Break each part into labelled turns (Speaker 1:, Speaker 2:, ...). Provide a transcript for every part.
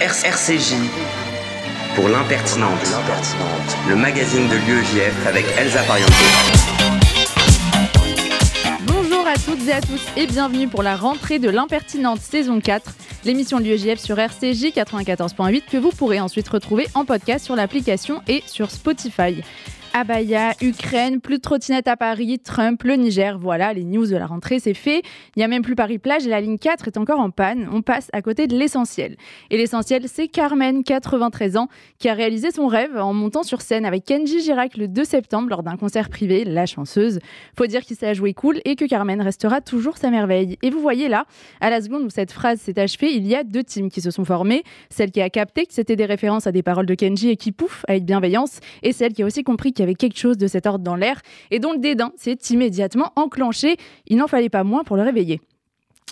Speaker 1: RCJ pour l'impertinente, le magazine de l'UEJF avec Elsa Pariente.
Speaker 2: Bonjour à toutes et à tous et bienvenue pour la rentrée de l'impertinente saison 4, l'émission de l'UEJF sur RCJ 94.8 que vous pourrez ensuite retrouver en podcast sur l'application et sur Spotify. Abaya, Ukraine, plus de trottinettes à Paris, Trump, le Niger, voilà, les news de la rentrée, c'est fait. Il n'y a même plus Paris-Plage et la ligne 4 est encore en panne. On passe à côté de l'essentiel. Et l'essentiel, c'est Carmen, 93 ans, qui a réalisé son rêve en montant sur scène avec Kenji Girac le 2 septembre lors d'un concert privé, La Chanceuse. Faut dire qu'il s'est joué cool et que Carmen restera toujours sa merveille. Et vous voyez là, à la seconde où cette phrase s'est achevée, il y a deux teams qui se sont formés. Celle qui a capté que c'était des références à des paroles de Kenji et qui pouf avec bienveillance, et celle qui a aussi compris qu'il y avait quelque chose de cet ordre dans l'air et dont le dédain s'est immédiatement enclenché. Il n'en fallait pas moins pour le réveiller.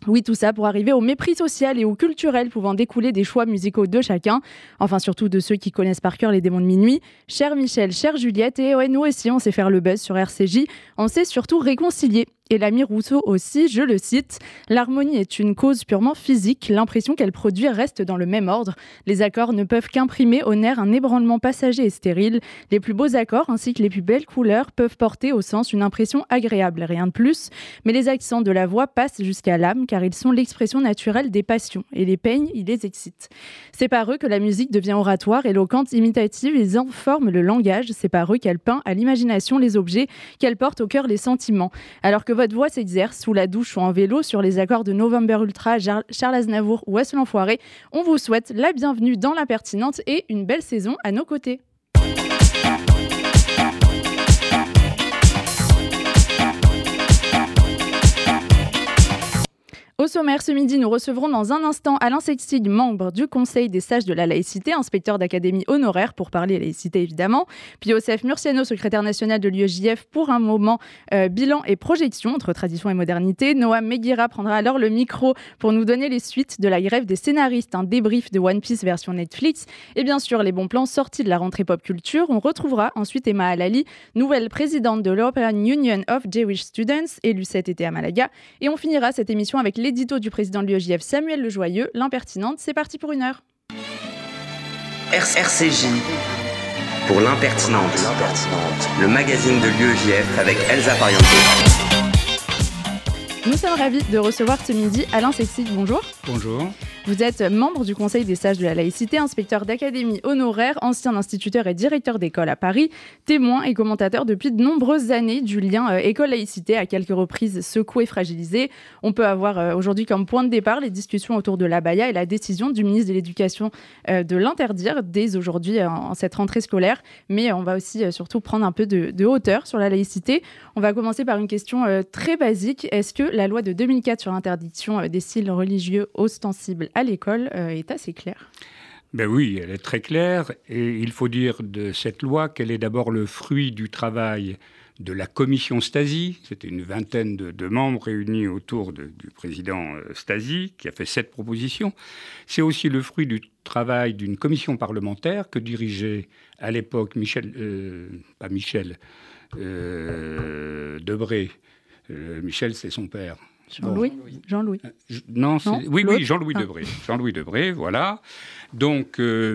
Speaker 2: Oui, tout ça pour arriver au mépris social et au culturel pouvant découler des choix musicaux de chacun, enfin surtout de ceux qui connaissent par cœur les démons de minuit. Cher Michel, chère Juliette, et ouais, nous aussi on sait faire le buzz sur RCJ, on sait surtout réconcilier et l'ami Rousseau aussi, je le cite, L'harmonie est une cause purement physique, l'impression qu'elle produit reste dans le même ordre. Les accords ne peuvent qu'imprimer au nerf un ébranlement passager et stérile. Les plus beaux accords ainsi que les plus belles couleurs peuvent porter au sens une impression agréable, rien de plus. Mais les accents de la voix passent jusqu'à l'âme car ils sont l'expression naturelle des passions et les peignes, ils les excitent. C'est par eux que la musique devient oratoire, éloquente, imitative, ils en forment le langage, c'est par eux qu'elle peint à l'imagination les objets, qu'elle porte au cœur les sentiments. Alors que votre voix s'exerce sous la douche ou en vélo sur les accords de November Ultra, Charles Aznavour ou West l'Enfoiré. On vous souhaite la bienvenue dans l'impertinente et une belle saison à nos côtés. Au sommaire, ce midi, nous recevrons dans un instant Alain Sextig, membre du Conseil des sages de la laïcité, inspecteur d'académie honoraire pour parler laïcité évidemment. Puis Joseph Murciano, secrétaire national de l'UEJF pour un moment euh, bilan et projection entre tradition et modernité. Noam Meguira prendra alors le micro pour nous donner les suites de la grève des scénaristes, un débrief de One Piece version Netflix. Et bien sûr, les bons plans sortis de la rentrée pop culture. On retrouvera ensuite Emma Alali, nouvelle présidente de l'European Union of Jewish Students, élue cet été à Malaga. Et on finira cette émission avec l'édito du président de l'UEJF Samuel Lejoyeux, l'impertinente. C'est parti pour une heure.
Speaker 1: RCJ pour l'impertinente, le magazine de l'UEJF avec Elsa Pariente.
Speaker 2: Nous sommes ravis de recevoir ce midi Alain Sexy. Bonjour.
Speaker 3: Bonjour.
Speaker 2: Vous êtes membre du Conseil des sages de la laïcité, inspecteur d'académie honoraire, ancien instituteur et directeur d'école à Paris, témoin et commentateur depuis de nombreuses années du lien euh, école-laïcité à quelques reprises secoué, fragilisé. On peut avoir euh, aujourd'hui comme point de départ les discussions autour de l'abaya et la décision du ministre de l'Éducation euh, de l'interdire dès aujourd'hui en, cette rentrée scolaire. Mais on va aussi surtout prendre un peu de, de, hauteur sur la laïcité. On va commencer par une question très basique. Est-ce que la loi de 2004 sur l'interdiction des styles religieux ostensibles à l'école euh, est assez claire.
Speaker 3: Ben oui, elle est très claire. Et il faut dire de cette loi qu'elle est d'abord le fruit du travail de la commission Stasi. C'était une vingtaine de, membres réunis autour du président euh, Stasi qui a fait cette proposition. C'est aussi le fruit du travail d'une commission parlementaire que dirigeait à l'époque Michel, euh, pas Michel, Debré. Michel, c'est son père.
Speaker 2: Jean-Louis Jean-Louis.
Speaker 3: Euh, non, oui, oui, Jean-Louis ah. Debré. Jean-Louis Debré, voilà. Donc, euh,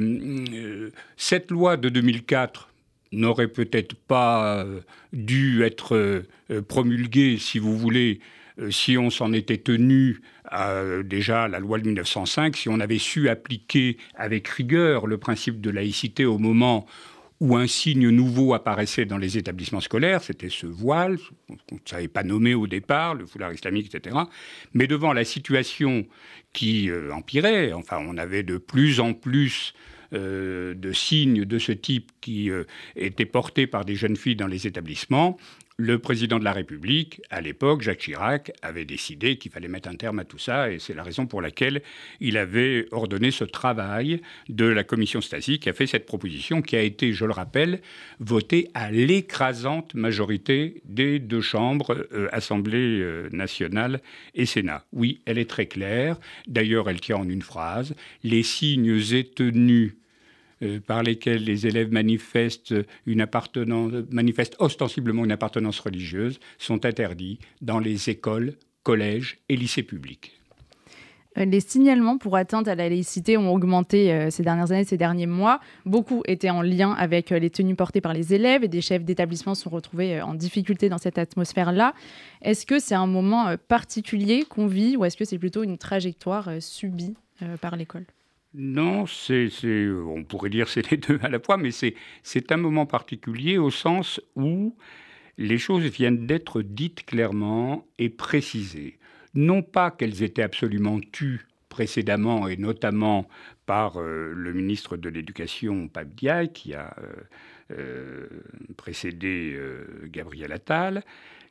Speaker 3: euh, cette loi de 2004 n'aurait peut-être pas dû être promulguée, si vous voulez, si on s'en était tenu à déjà la loi de 1905, si on avait su appliquer avec rigueur le principe de laïcité au moment où un signe nouveau apparaissait dans les établissements scolaires, c'était ce voile, qu'on ne savait pas nommer au départ, le foulard islamique, etc. Mais devant la situation qui euh, empirait, enfin on avait de plus en plus euh, de signes de ce type qui euh, étaient portés par des jeunes filles dans les établissements, le président de la République, à l'époque, Jacques Chirac, avait décidé qu'il fallait mettre un terme à tout ça, et c'est la raison pour laquelle il avait ordonné ce travail de la commission Stasi qui a fait cette proposition, qui a été, je le rappelle, votée à l'écrasante majorité des deux chambres, euh, Assemblée euh, nationale et Sénat. Oui, elle est très claire. D'ailleurs, elle tient en une phrase les signes et euh, par lesquels les élèves manifestent, ostensiblement une appartenance religieuse sont interdits dans les écoles, collèges et lycées publics.
Speaker 2: Euh, les signalements pour atteinte à la laïcité ont augmenté euh, ces dernières années, ces derniers mois. Beaucoup étaient en lien avec les tenues portées par les élèves et des chefs d'établissement sont retrouvés en difficulté dans cette atmosphère-là. Est-ce que c'est un moment particulier qu'on vit ou est-ce que c'est plutôt une trajectoire subie par l'école?
Speaker 3: Non, c'est, on pourrait dire c'est les deux à la fois, mais c'est un moment particulier au sens où les choses viennent d'être dites clairement et précisées non pas qu'elles étaient absolument tues précédemment, et notamment par euh, le ministre de l'Éducation, Pape Diaye, qui a euh, euh, précédé Gabriel Attal.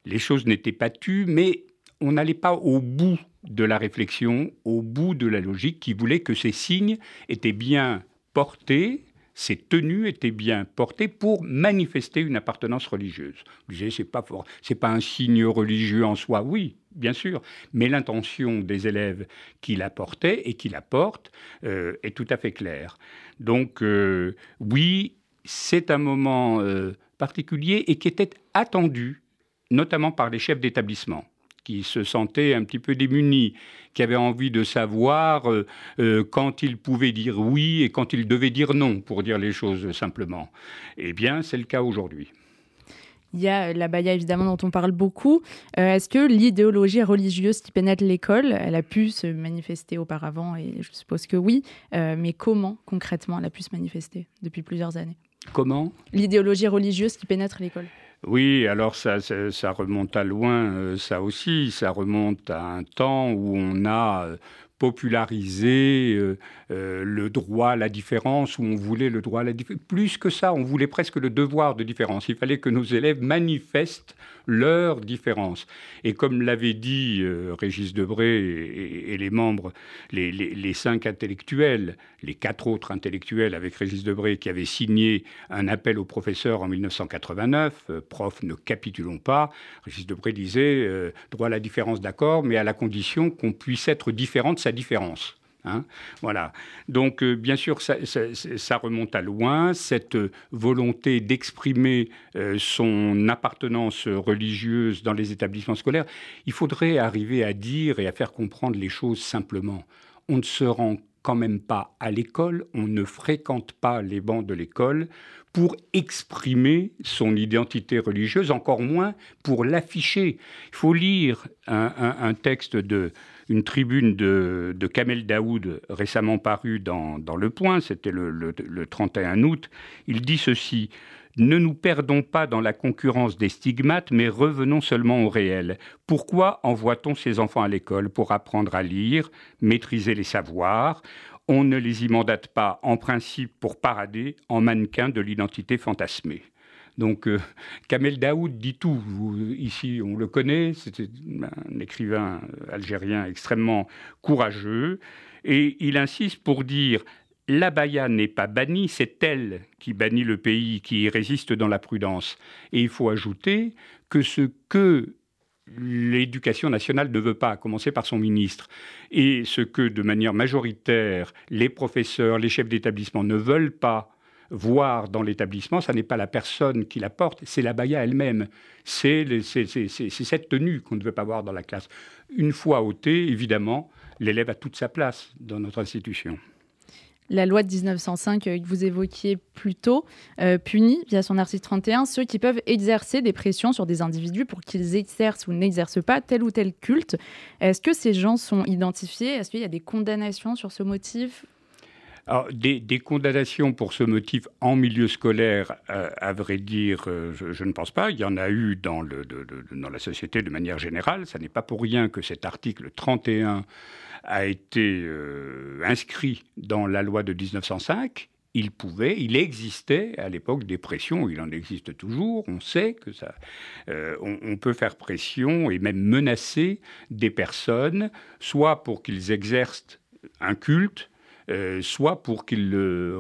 Speaker 3: Les choses n'étaient pas tues, mais on n'allait pas au bout de la réflexion, au bout de la logique qui voulait que ces signes étaient bien portés ces tenues étaient bien portées pour manifester une appartenance religieuse. Vous disiez, c'est pas c'est pas un signe religieux en soi, oui, bien sûr, mais l'intention des élèves qui la portaient et qui la portent euh, est tout à fait claire. Donc, euh, oui, c'est un moment euh, particulier et qui était attendu, notamment par les chefs d'établissement qui se sentaient un petit peu démunis, qui avaient envie de savoir euh, euh, quand ils pouvaient dire oui et quand ils devaient dire non, pour dire les choses simplement. Eh bien, c'est le cas aujourd'hui.
Speaker 2: Il y a la baya évidemment dont on parle beaucoup. Euh, est-ce que l'idéologie religieuse qui pénètre l'école, elle a pu se manifester auparavant Et je suppose que oui. mais comment concrètement elle a pu se manifester depuis plusieurs années?
Speaker 3: Comment?
Speaker 2: L'idéologie religieuse qui pénètre l'école.
Speaker 3: Oui, alors ça, ça, remonte à loin, euh, ça aussi, ça remonte à un temps où on a euh, populariser euh, euh, le droit à la différence, où on voulait le droit à la différence. Plus que ça, on voulait presque le devoir de différence. Il fallait que nos élèves manifestent leur différence. Et comme l'avait dit euh, Régis Debray et, les membres, les, les, cinq intellectuels, les quatre autres intellectuels avec Régis Debray qui avaient signé un appel aux professeurs en 1989, prof, ne capitulons pas, Régis Debray disait droit à la différence, d'accord, mais à la condition qu'on puisse être différent de sa différence. Hein. voilà. Donc, euh, bien sûr, ça, remonte à loin, cette volonté d'exprimer euh, son appartenance religieuse dans les établissements scolaires. Il faudrait arriver à dire et à faire comprendre les choses simplement. On ne se rend quand même pas à l'école, on ne fréquente pas les bancs de l'école pour exprimer son identité religieuse, encore moins pour l'afficher. Il faut lire un texte de une tribune de, Kamel Daoud récemment parue dans, Le Point, c'était le, 31 août. Il dit ceci ne nous perdons pas dans la concurrence des stigmates, mais revenons seulement au réel. Pourquoi envoie-t-on ces enfants à l'école Pour apprendre à lire, maîtriser les savoirs? On ne les y mandate pas en principe pour parader en mannequin de l'identité fantasmée. Donc euh, Kamel Daoud dit tout. ici, on le connaît, c'était un écrivain algérien extrêmement courageux. Et il insiste pour dire la baya n'est pas bannie, c'est elle qui bannit le pays, qui résiste dans la prudence. Et il faut ajouter que ce que l'éducation nationale ne veut pas, à commencer par son ministre, et ce que de manière majoritaire les professeurs, les chefs d'établissement ne veulent pas, voir dans l'établissement, ça n'est pas la personne qui la porte, c'est la baya elle-même. C'est cette tenue qu'on ne veut pas voir dans la classe. Une fois ôtée, évidemment, l'élève a toute sa place dans notre institution.
Speaker 2: La loi de 1905 euh, que vous évoquiez plus tôt euh, punit, via son article 31, ceux qui peuvent exercer des pressions sur des individus pour qu'ils exercent ou n'exercent pas tel ou tel culte. Est-ce que ces gens sont identifiés? Est-ce qu'il y a des condamnations sur ce motif?
Speaker 3: Des, condamnations pour ce motif en milieu scolaire, euh, à vrai dire, euh, je, ne pense pas. Il y en a eu dans, la société de manière générale. Ce n'est pas pour rien que cet article 31 a été euh, inscrit dans la loi de 1905 il pouvait, il existait à l'époque des pressions, il en existe toujours, on sait que ça, on, peut faire pression et même menacer des personnes, soit pour qu'ils exercent un culte, euh, soit pour qu'il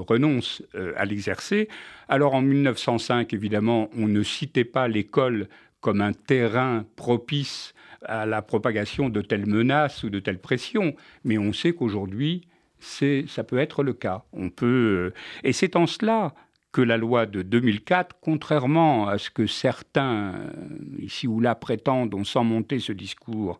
Speaker 3: renonce euh, à l'exercer. Alors en 1905, évidemment, on ne citait pas l'école comme un terrain propice à la propagation de telles menaces ou de telles pressions, mais on sait qu'aujourd'hui, ça peut être le cas. On peut, euh, et c'est en cela que la loi de 2004, contrairement à ce que certains, ici ou là, prétendent, ont sans monter ce discours,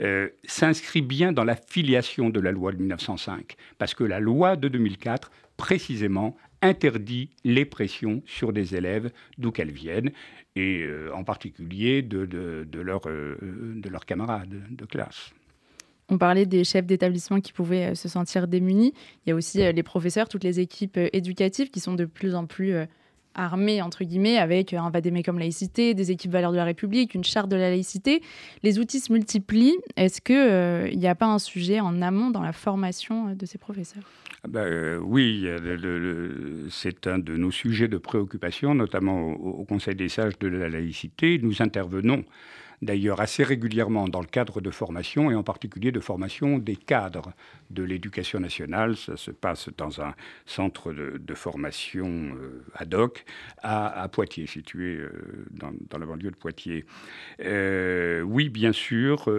Speaker 3: euh, s'inscrit bien dans la filiation de la loi de 1905. Parce que la loi de 2004, précisément, interdit les pressions sur des élèves d'où qu'elles viennent, et euh, en particulier de, de, de leurs camarades de classe.
Speaker 2: On parlait des chefs d'établissement qui pouvaient euh, se sentir démunis. Il y a aussi euh, les professeurs, toutes les équipes euh, éducatives qui sont de plus en plus armées, entre guillemets, avec un comme laïcité, des équipes valeurs de la République, une charte de la laïcité. Les outils se multiplient. Est-ce qu'il n'y a pas un sujet en amont dans la formation de ces professeurs?
Speaker 3: Ah ben, oui, c'est un de nos sujets de préoccupation, notamment au Conseil des sages de la laïcité. Nous intervenons d'ailleurs assez régulièrement dans le cadre de formation, et en particulier de formation des cadres de l'éducation nationale. Ça se passe dans un centre de, formation euh, ad hoc à, Poitiers, situé euh, dans, la banlieue de Poitiers. Euh, oui, bien sûr,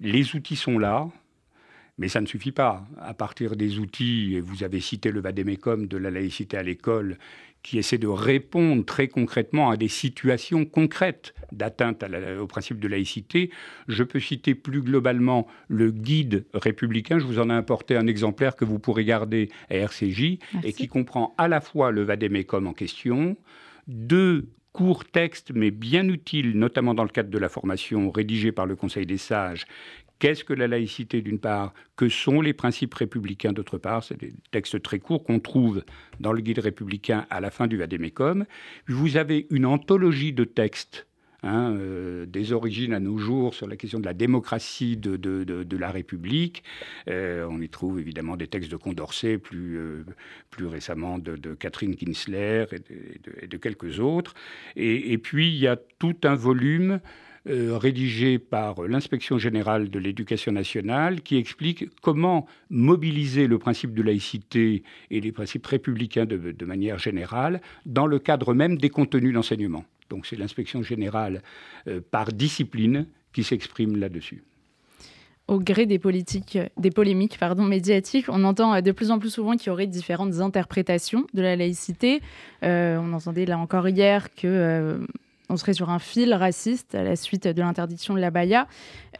Speaker 3: les outils sont là. Mais ça ne suffit pas. À partir des outils, vous avez cité le Vadémécum de la laïcité à l'école, qui essaie de répondre très concrètement à des situations concrètes d'atteinte au principe de laïcité. Je peux citer plus globalement le guide républicain. Je vous en ai apporté un exemplaire que vous pourrez garder à RCJ et qui comprend à la fois le vadémécum en question, deux courts textes, mais bien utiles, notamment dans le cadre de la formation rédigée par le Conseil des sages, Qu'est-ce que la laïcité d'une part? Que sont les principes républicains d'autre part? C'est des textes très courts qu'on trouve dans le guide républicain à la fin du Vadémécom. Vous avez une anthologie de textes Hein, euh, des origines à nos jours sur la question de la démocratie de, de, la République. Euh, on y trouve évidemment des textes de Condorcet, plus, euh, plus récemment de, Catherine Kinsler et de, quelques autres. Et, puis il y a tout un volume euh, rédigé par l'inspection générale de l'éducation nationale qui explique comment mobiliser le principe de laïcité et les principes républicains de, manière générale dans le cadre même des contenus d'enseignement. Donc c'est l'inspection générale euh, par discipline qui s'exprime là-dessus
Speaker 2: au gré des politiques, des polémiques pardon, médiatiques, on entend euh, de plus en plus souvent qu'il y aurait différentes interprétations de la laïcité. on entendait là encore hier que on serait sur un fil raciste à la suite de l'interdiction de la baya.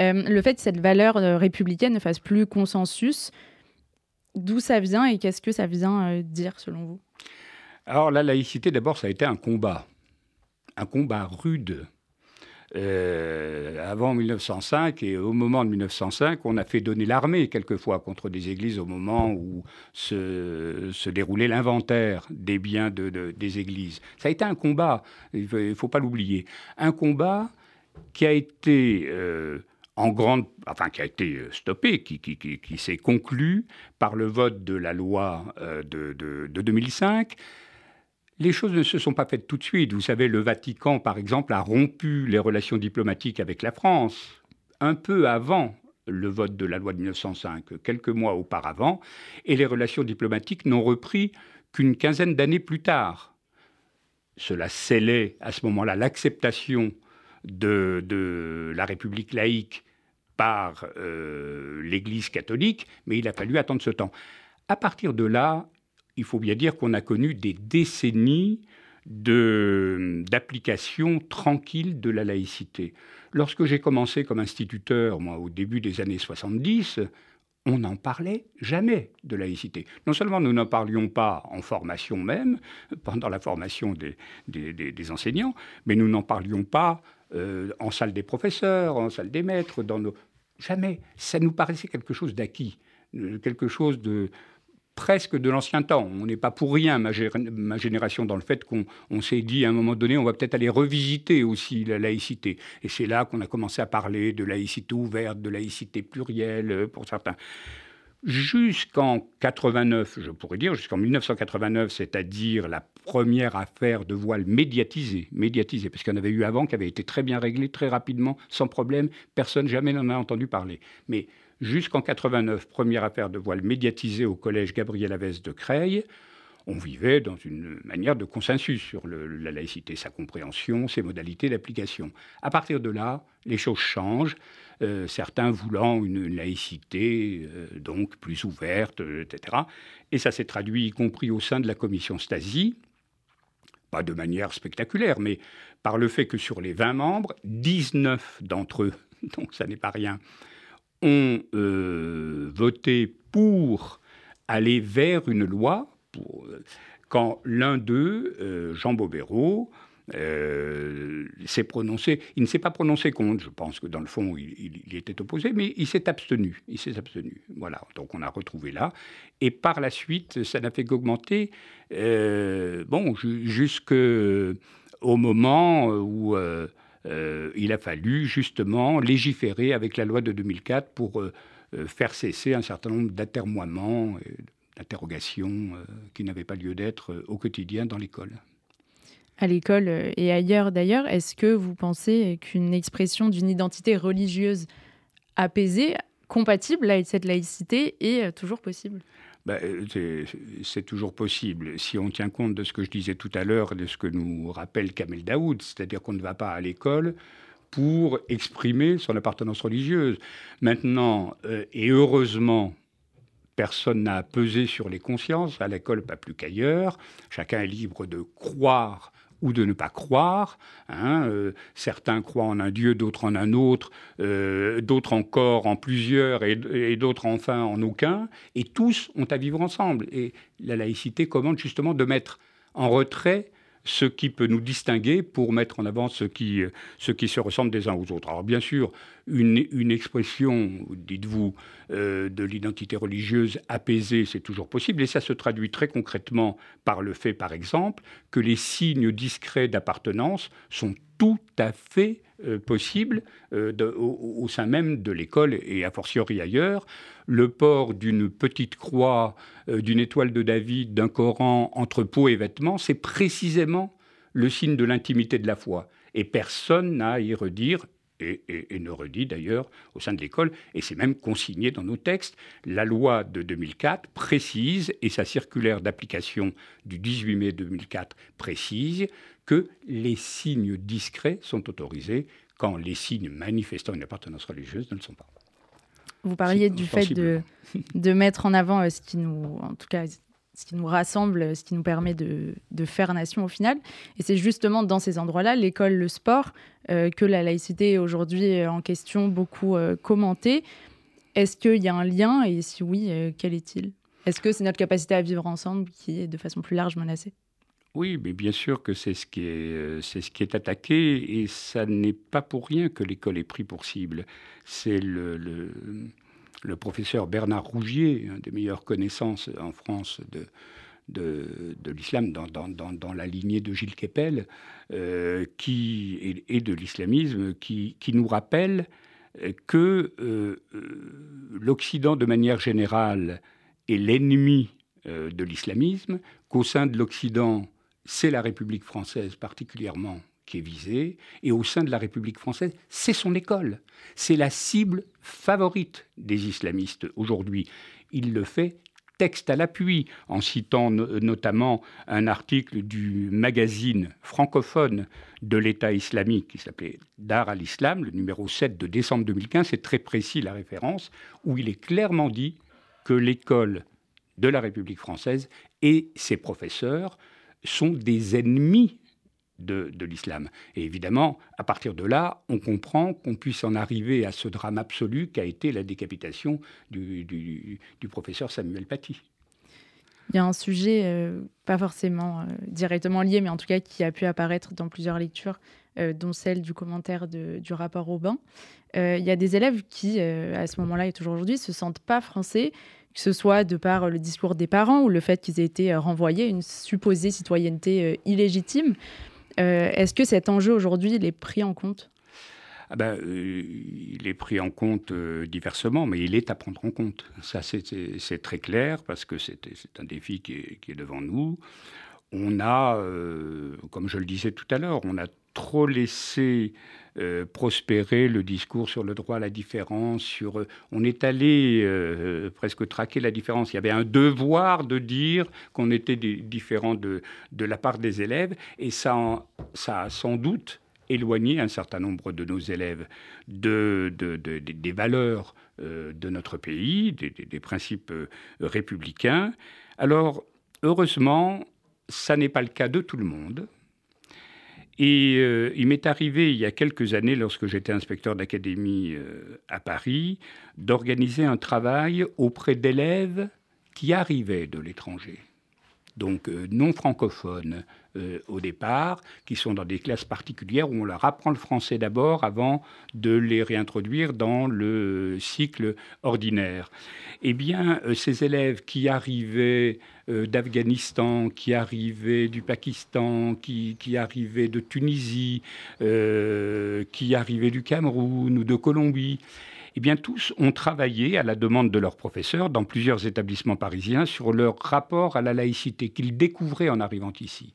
Speaker 2: Euh, le fait que cette valeur euh, républicaine ne fasse plus consensus, d'où ça vient et qu'est-ce que ça vient euh, dire selon vous?
Speaker 3: Alors la laïcité, d'abord, ça a été un combat, un combat rude euh, avant 1905 et au moment de 1905, on a fait donner l'armée quelquefois contre des églises au moment où se, déroulait l'inventaire des biens des églises. Ça a été un combat, il ne faut, pas l'oublier. Un combat qui a été... Euh, en grande, enfin qui a été stoppé, qui, s'est conclu par le vote de la loi euh, de 2005, les choses ne se sont pas faites tout de suite. Vous savez, le Vatican, par exemple, a rompu les relations diplomatiques avec la France un peu avant le vote de la loi de 1905, quelques mois auparavant, et les relations diplomatiques n'ont repris qu'une quinzaine d'années plus tard. Cela scellait à ce moment-là l'acceptation de, la République laïque par euh, l'Église catholique, mais il a fallu attendre ce temps. À partir de là, il faut bien dire qu'on a connu des décennies d'application tranquille de la laïcité. Lorsque j'ai commencé comme instituteur, moi, au début des années 70, on n'en parlait jamais de laïcité. Non seulement nous n'en parlions pas en formation même, pendant la formation des, enseignants, mais nous n'en parlions pas euh, en salle des professeurs, en salle des maîtres, dans nos... Jamais. Ça nous paraissait quelque chose d'acquis, euh, quelque chose de, presque de l'ancien temps. On n'est pas pour rien, ma, génération, dans le fait qu'on s'est dit à un moment donné, on va peut-être aller revisiter aussi la laïcité. Et c'est là qu'on a commencé à parler de laïcité ouverte, de laïcité plurielle euh, pour certains. Jusqu'en 89, je pourrais dire, jusqu'en 1989, c'est-à-dire la première affaire de voile médiatisée, médiatisée, parce qu'il y en avait eu avant qui avait été très bien réglée, très rapidement, sans problème, personne jamais n'en a entendu parler. Mais Jusqu'en 89, première affaire de voile médiatisée au collège Gabriel Avès de Creil, on vivait dans une manière de consensus sur la laïcité, sa compréhension, ses modalités d'application. À partir de là, les choses changent, euh, certains voulant une laïcité euh, donc plus ouverte, etc. Et ça s'est traduit y compris au sein de la commission Stasi, pas de manière spectaculaire, mais par le fait que sur les 20 membres, 19 d'entre eux, donc ça n'est pas rien, ont euh, voté pour aller vers une loi, euh, quand l'un d'eux, euh, Jean Bobéro, s'est prononcé. Il ne s'est pas prononcé contre. Je pense que dans le fond, il, était opposé, mais il s'est abstenu. Il s'est abstenu. Voilà. Donc on a retrouvé là. Et par la suite, ça n'a fait qu'augmenter. Euh, bon, jusqu'au moment où il a fallu justement légiférer avec la loi de 2004 pour faire cesser un certain nombre d'atermoiements, d'interrogations qui n'avaient pas lieu d'être au quotidien dans l'école.
Speaker 2: À l'école euh, et ailleurs d'ailleurs, est-ce que vous pensez qu'une expression d'une identité religieuse apaisée, compatible avec cette laïcité, est euh, toujours possible?
Speaker 3: Ben, c'est toujours possible. Si on tient compte de ce que je disais tout à l'heure, de ce que nous rappelle Kamel Daoud, c'est-à-dire qu'on ne va pas à l'école pour exprimer son appartenance religieuse. Maintenant, euh, et heureusement, personne n'a pesé sur les consciences, à l'école pas plus qu'ailleurs, chacun est libre de croire ou de ne pas croire. Hein, euh, certains croient en un Dieu, d'autres en un autre, euh, d'autres encore en plusieurs et, et d'autres enfin en aucun. Et tous ont à vivre ensemble. Et la laïcité commande justement de mettre en retrait ce qui peut nous distinguer pour mettre en avant ce qui, ce qui se ressemble des uns aux autres. Alors bien sûr, une, une expression, dites-vous, euh, de l'identité religieuse apaisée, c'est toujours possible, et ça se traduit très concrètement par le fait, par exemple, que les signes discrets d'appartenance sont tout à fait euh, possibles euh, au, sein même de l'école et a fortiori ailleurs. Le port d'une petite croix, d'une étoile de David, d'un Coran entre peau et vêtements, c'est précisément le signe de l'intimité de la foi. Et personne n'a à y redire, et, ne redit d'ailleurs au sein de l'école, et c'est même consigné dans nos textes. La loi de 2004 précise, et sa circulaire d'application du 18 mai 2004 précise, que les signes discrets sont autorisés quand les signes manifestant une appartenance religieuse ne le sont pas.
Speaker 2: Vous parliez du fait de, de mettre en avant euh, ce qui nous, en tout cas, ce qui nous rassemble, ce qui nous permet de, faire nation au final. Et c'est justement dans ces endroits-là, l'école, le sport, euh, que la laïcité est aujourd'hui en question beaucoup euh, commentée. Est-ce qu'il y a un lien Et si oui, euh, quel est-il? Est-ce que c'est notre capacité à vivre ensemble qui est de façon plus large menacée?
Speaker 3: Oui, mais bien sûr que c'est ce qui est, c'est ce qui est attaqué, et ça n'est pas pour rien que l'école est prise pour cible. C'est le, professeur Bernard Rougier, un des meilleures connaissances en France de, l'islam dans, la lignée de Gilles Kepel euh, qui, et, de l'islamisme qui, nous rappelle que euh, l'Occident, de manière générale, est l'ennemi euh, de l'islamisme, qu'au sein de l'Occident, c'est la République française particulièrement qui est visé, et au sein de la République française, c'est son école. C'est la cible favorite des islamistes aujourd'hui. Il le fait texte à l'appui, en citant notamment un article du magazine francophone de l'État islamique qui s'appelait Dar al-Islam, le numéro 7 de décembre 2015, c'est très précis la référence, où il est clairement dit que l'école de la République française et ses professeurs sont des ennemis de, l'islam. Et évidemment, à partir de là, on comprend qu'on puisse en arriver à ce drame absolu qu'a été la décapitation du, professeur Samuel Paty.
Speaker 2: Il y a un sujet, euh, pas forcément euh, directement lié, mais en tout cas qui a pu apparaître dans plusieurs lectures, euh, dont celle du commentaire du rapport Aubin. il y a des élèves qui, à ce moment-là et toujours aujourd'hui, se sentent pas français, que ce soit de par le discours des parents ou le fait qu'ils aient été renvoyés à une supposée citoyenneté illégitime. Euh, est-ce que cet enjeu aujourd'hui, est pris en compte?
Speaker 3: Ah ben, euh, il est pris en compte euh, diversement, mais il est à prendre en compte. Ça, c'est très clair parce que c'est un défi qui est, devant nous. On a, comme je le disais tout à l'heure, on a trop laissé prospérer le discours sur le droit à la différence. Sur, on est allé presque traquer la différence. Il y avait un devoir de dire qu'on était différent de, de la part des élèves, et ça, ça a sans doute éloigné un certain nombre de nos élèves de, des valeurs de notre pays, des, principes républicains. Alors, heureusement, ça n'est pas le cas de tout le monde. Et euh, il m'est arrivé il y a quelques années, lorsque j'étais inspecteur d'académie euh, à Paris, d'organiser un travail auprès d'élèves qui arrivaient de l'étranger, donc euh, non francophones au départ, qui sont dans des classes particulières où on leur apprend le français d'abord avant de les réintroduire dans le cycle ordinaire. Eh bien, ces élèves qui arrivaient euh, d'Afghanistan, qui arrivaient du Pakistan, qui, qui arrivaient de Tunisie, euh, qui arrivaient du Cameroun ou de Colombie. Eh bien, tous ont travaillé à la demande de leurs professeurs dans plusieurs établissements parisiens sur leur rapport à la laïcité qu'ils découvraient en arrivant ici.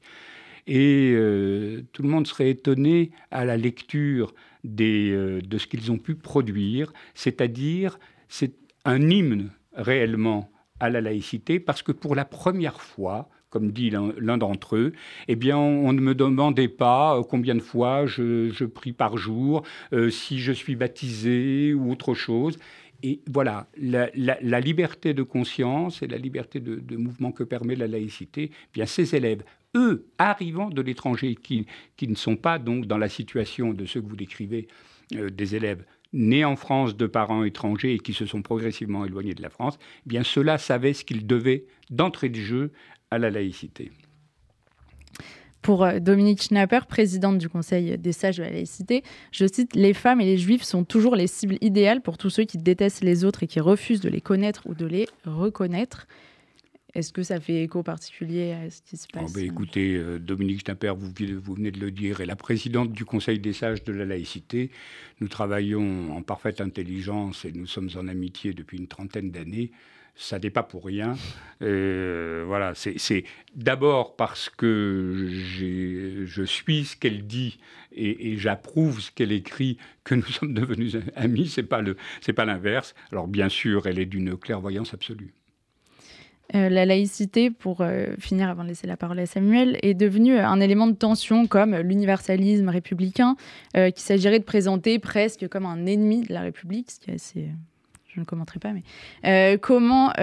Speaker 3: Et euh, tout le monde serait étonné à la lecture des, de ce qu'ils ont pu produire, c'est-à-dire c'est un hymne réellement à la laïcité parce que pour la première fois, comme dit l'un d'entre eux, eh bien, on, ne me demandait pas euh, combien de fois je, prie par jour, euh, si je suis baptisé ou autre chose. Et voilà, la, liberté de conscience et la liberté de, mouvement que permet la laïcité, eh bien ces élèves, eux, arrivant de l'étranger, qui, qui, ne sont pas donc dans la situation de ceux que vous décrivez, euh, des élèves nés en France de parents étrangers et qui se sont progressivement éloignés de la France, eh bien ceux-là savaient ce qu'ils devaient d'entrée de jeu à la laïcité.
Speaker 2: Pour euh, Dominique Schnapper, présidente du Conseil des sages de la laïcité, je cite Les femmes et les juifs sont toujours les cibles idéales pour tous ceux qui détestent les autres et qui refusent de les connaître ou de les reconnaître. Est-ce que ça fait écho particulier à ce qui se passe
Speaker 3: oh ben, Écoutez, euh, Dominique Schnapper, vous, vous, venez de le dire, est la présidente du Conseil des sages de la laïcité. Nous travaillons en parfaite intelligence et nous sommes en amitié depuis une trentaine d'années. Ça n'est pas pour rien. Euh, voilà, c'est d'abord parce que je suis ce qu'elle dit et, j'approuve ce qu'elle écrit que nous sommes devenus amis. C'est pas le, c'est pas l'inverse. Alors bien sûr, elle est d'une clairvoyance absolue.
Speaker 2: Euh, la laïcité, pour euh, finir avant de laisser la parole à Samuel, est devenue un élément de tension comme l'universalisme républicain, qu'il s'agirait de présenter presque comme un ennemi de la République, ce qui est assez... Je ne commenterai pas, mais comment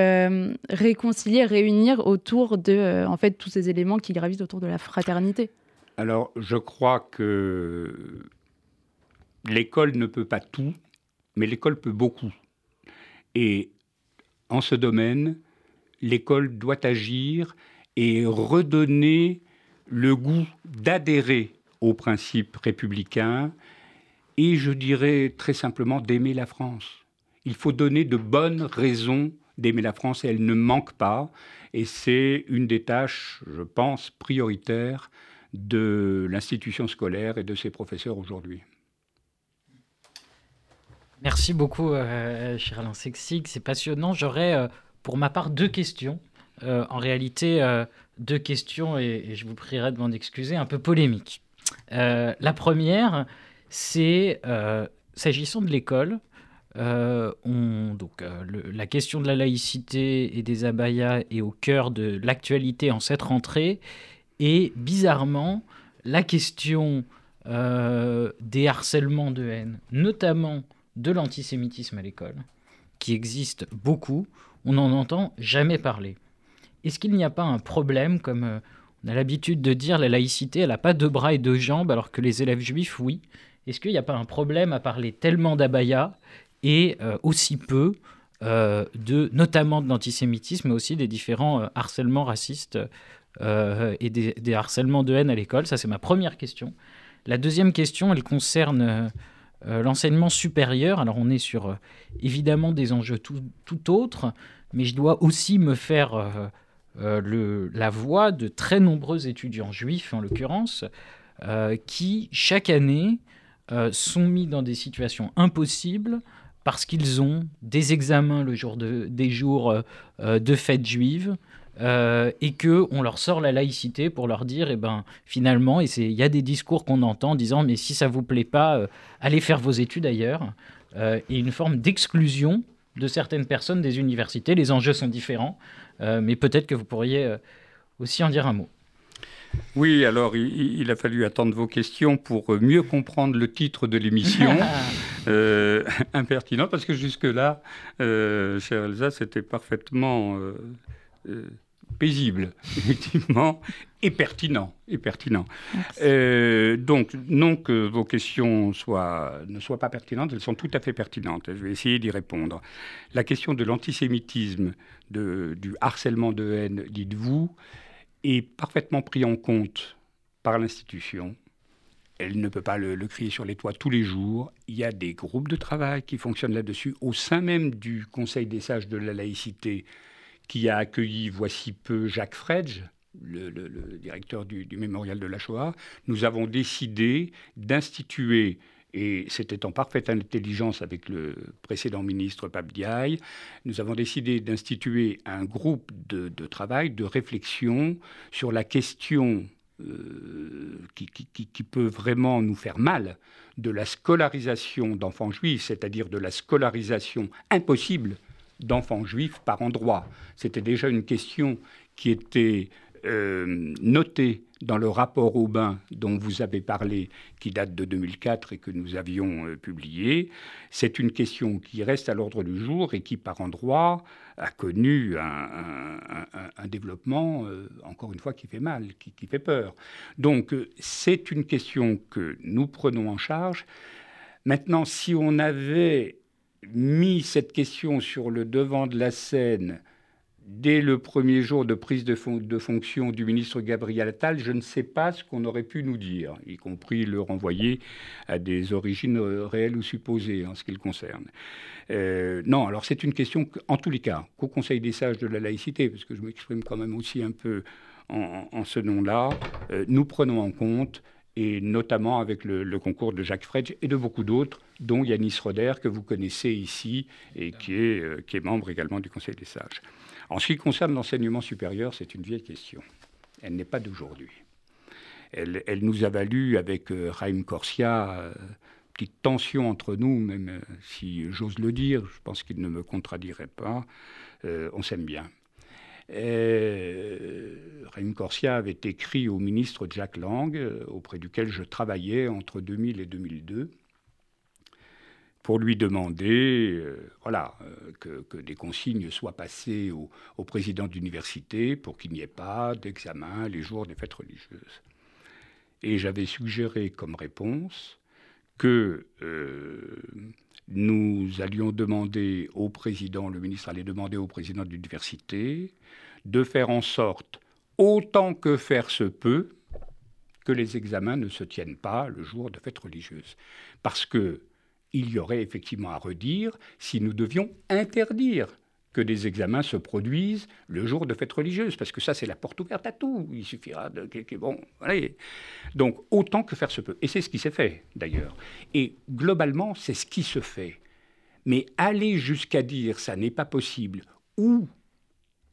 Speaker 2: réconcilier, réunir autour de en fait, tous ces éléments qui gravitent autour de la fraternité?
Speaker 3: Alors, je crois que l'école ne peut pas tout, mais l'école peut beaucoup. Et en ce domaine, l'école doit agir et redonner le goût d'adhérer aux principes républicains et je dirais très simplement d'aimer la France. Il faut donner de bonnes raisons d'aimer la France et elle ne manque pas. Et c'est une des tâches, je pense, prioritaires de l'institution scolaire et de ses professeurs aujourd'hui.
Speaker 4: Merci beaucoup, euh, cher Alain Sexig. C'est passionnant. J'aurais euh, pour ma part, deux questions. Euh, en réalité, deux questions, et, je vous prierai de m'en excuser, un peu polémiques. La première, c'est, s'agissant de l'école, donc, la question de la laïcité et des abayas est au cœur de l'actualité en cette rentrée, et bizarrement, la question des harcèlements de haine, notamment de l'antisémitisme à l'école, qui existe beaucoup, on n'en entend jamais parler. Est-ce qu'il n'y a pas un problème, comme euh, on a l'habitude de dire, la laïcité, elle n'a pas deux bras et deux jambes, alors que les élèves juifs, oui? Est-ce qu'il n'y a pas un problème à parler tellement d'abaya et euh, aussi peu euh, de, notamment de l'antisémitisme, mais aussi des différents harcèlements racistes et des, harcèlements de haine à l'école Ça, c'est ma première question. La deuxième question, elle concerne euh, l'enseignement supérieur, alors on est sur euh, évidemment des enjeux tout, autres, mais je dois aussi me faire euh, le, la voix de très nombreux étudiants juifs, en l'occurrence, qui, chaque année, sont mis dans des situations impossibles parce qu'ils ont des examens le jour de, des jours de fêtes juives, euh, et que on leur sort la laïcité pour leur dire, eh ben, finalement, et il y a des discours qu'on entend disant, mais si ça vous plaît pas, euh, allez faire vos études ailleurs, euh, et une forme d'exclusion de certaines personnes des universités. Les enjeux sont différents, mais peut-être que vous pourriez aussi en dire un mot.
Speaker 3: Oui, alors il, a fallu attendre vos questions pour mieux comprendre le titre de l'émission. impertinent, parce que jusque-là, cher Elsa, c'était parfaitement paisible, effectivement, et pertinent. Et pertinent. Euh, donc, non que vos questions soient, ne soient pas pertinentes, elles sont tout à fait pertinentes. Je vais essayer d'y répondre. La question de l'antisémitisme, du harcèlement de haine, dites-vous, est parfaitement pris en compte par l'institution. Elle ne peut pas le, crier sur les toits tous les jours. Il y a des groupes de travail qui fonctionnent là-dessus. Au sein même du Conseil des sages de la laïcité, qui a accueilli voici peu Jacques Fredge, le, directeur du, mémorial de la Shoah, nous avons décidé d'instituer, et c'était en parfaite intelligence avec le précédent ministre Pape Diaye, nous avons décidé d'instituer un groupe de, travail, de réflexion sur la question euh, qui, qui, peut vraiment nous faire mal de la scolarisation d'enfants juifs, c'est-à-dire de la scolarisation impossible d'enfants juifs par endroit. C'était déjà une question qui était euh, notée dans le rapport Aubin dont vous avez parlé, qui date de 2004 et que nous avions euh, publié. C'est une question qui reste à l'ordre du jour et qui, par endroit, a connu un, développement, euh, encore une fois, qui fait mal, qui, qui fait peur. Donc, c'est une question que nous prenons en charge. Maintenant, si on avait mis cette question sur le devant de la scène dès le premier jour de prise de, fonction du ministre Gabriel Attal, je ne sais pas ce qu'on aurait pu nous dire, y compris le renvoyer à des origines euh, réelles ou supposées en ce qui le concerne. Euh, non, alors c'est une question, en tous les cas, qu'au Conseil des sages de la laïcité, parce que je m'exprime quand même aussi un peu en, ce nom-là, euh, nous prenons en compte et notamment avec le, concours de Jacques Fredge et de beaucoup d'autres, dont Yanis Roder, que vous connaissez ici et qui est, qui est membre également du Conseil des sages. En ce qui concerne l'enseignement supérieur, c'est une vieille question. Elle n'est pas d'aujourd'hui. Elle, nous a valu, avec euh, Raïm Corsia, euh, petite tension entre nous, même euh, si j'ose le dire, je pense qu'il ne me contradirait pas, on s'aime bien. Euh, Raïm Corsia avait écrit au ministre Jack Lang, euh, auprès duquel je travaillais entre 2000 et 2002, pour lui demander euh, voilà, que, des consignes soient passées au, président d'université pour qu'il n'y ait pas d'examen les jours des fêtes religieuses. Et j'avais suggéré comme réponse que nous allions demander au président, le ministre allait demander au président de l'université de faire en sorte, autant que faire se peut, que les examens ne se tiennent pas le jour de fête religieuse. Parce que il y aurait effectivement à redire si nous devions interdire que des examens se produisent le jour de fête religieuse, parce que ça, c'est la porte ouverte à tout. Il suffira de... Bon, allez. Donc, autant que faire se peut. Et c'est ce qui s'est fait, d'ailleurs. Et globalement, c'est ce qui se fait. Mais aller jusqu'à dire ça n'est pas possible, ou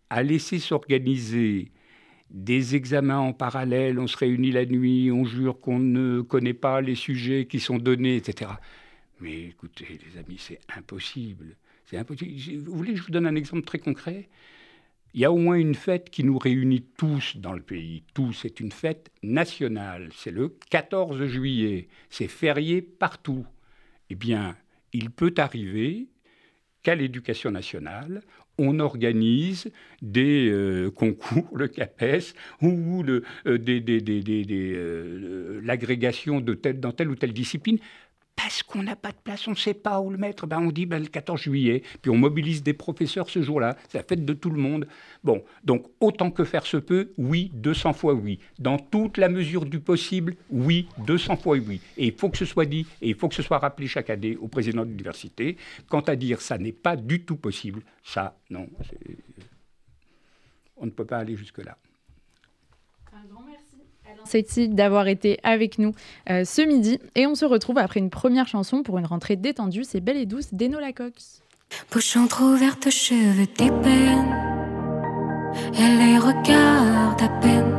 Speaker 3: à laisser s'organiser des examens en parallèle, on se réunit la nuit, on jure qu'on ne connaît pas les sujets qui sont donnés, etc. Mais écoutez, les amis, c'est impossible. C'est impossible. Vous voulez que je vous donne un exemple très concret? Il y a au moins une fête qui nous réunit tous dans le pays. Tous, c'est une fête nationale. C'est le 14 juillet. C'est férié partout. Eh bien, il peut arriver qu'à l'éducation nationale, on organise des euh, concours, le CAPES, ou l'agrégation dans telle ou telle discipline, parce qu'on n'a pas de place, on ne sait pas où le mettre, ben on dit ben, le 14 juillet, puis on mobilise des professeurs ce jour-là, c'est la fête de tout le monde. Bon, donc autant que faire se peut, oui, 200 fois oui. Dans toute la mesure du possible, oui, 200 fois oui. Et il faut que ce soit dit, et il faut que ce soit rappelé chaque année au président de l'université. Quant à dire ça n'est pas du tout possible, ça, non, on ne peut pas aller jusque-là.
Speaker 2: Alain d'avoir été avec nous euh, ce midi. Et on se retrouve après une première chanson pour une rentrée détendue. C'est Belle et douce d'Eno Lacox.
Speaker 5: Bouche entrouverte, cheveux d'ébène. Elle les regarde à peine.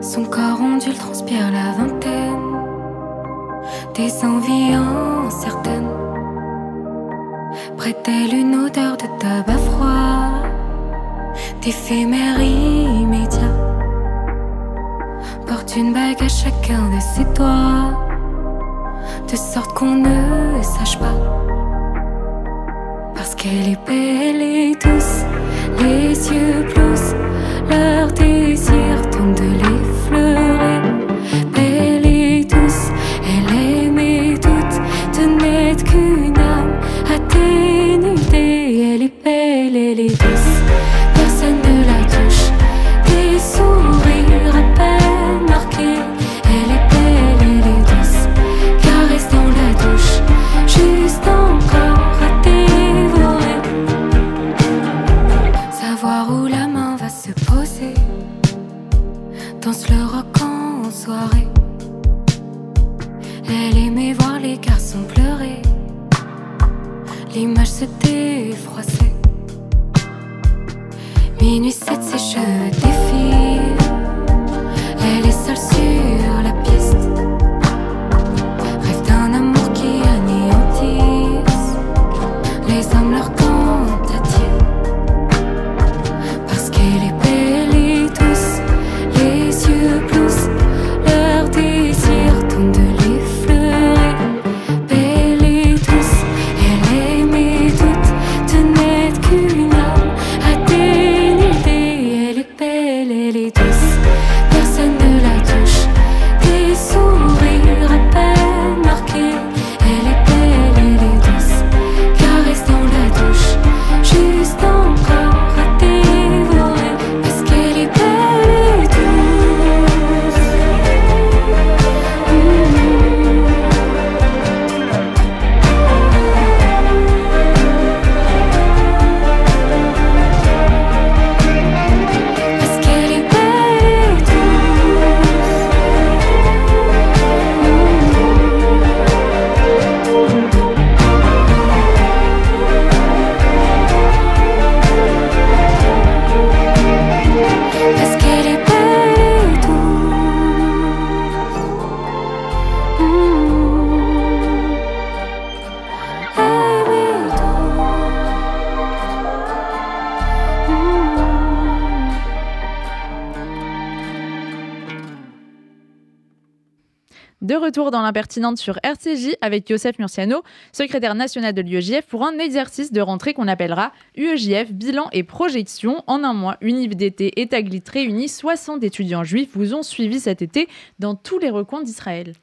Speaker 5: Son corps ondule, transpire la vingtaine. Des envies incertaines. Près d'elle une odeur de tabac froid. D'éphémère immédiat Porte une bague à chacun de ses doigts, de sorte qu'on ne sache pas. Parce qu'elle est belle et douce, les yeux bleus, leur désir.
Speaker 2: Retour dans l'impertinente sur RCJ avec Youssef Murciano, secrétaire national de l'UEJF, pour un exercice de rentrée qu'on appellera UEJF Bilan et Projection. En un mois, Univ d'été et Taglit réunis, 60 étudiants juifs vous ont suivi cet été dans tous les recoins d'Israël.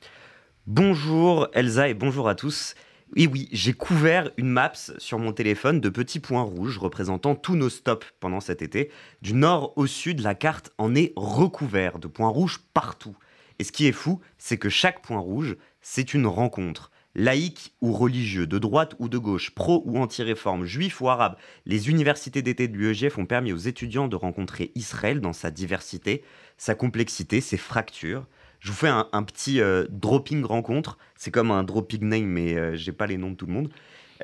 Speaker 1: Bonjour Elsa et bonjour à tous. Oui, oui, j'ai couvert une maps sur mon téléphone de petits points rouges représentant tous nos stops pendant cet été. Du nord au sud, la carte en est recouverte de points rouges partout. Et ce qui est fou, c'est que chaque point rouge, c'est une rencontre. Laïque ou religieux, de droite ou de gauche, pro ou anti-réforme, juif ou arabe, les universités d'été de l'UEGF ont permis aux étudiants de rencontrer Israël dans sa diversité, sa complexité, ses fractures. Je vous fais un, petit euh, dropping rencontre. C'est comme un dropping name, mais euh, j'ai pas les noms de tout le monde.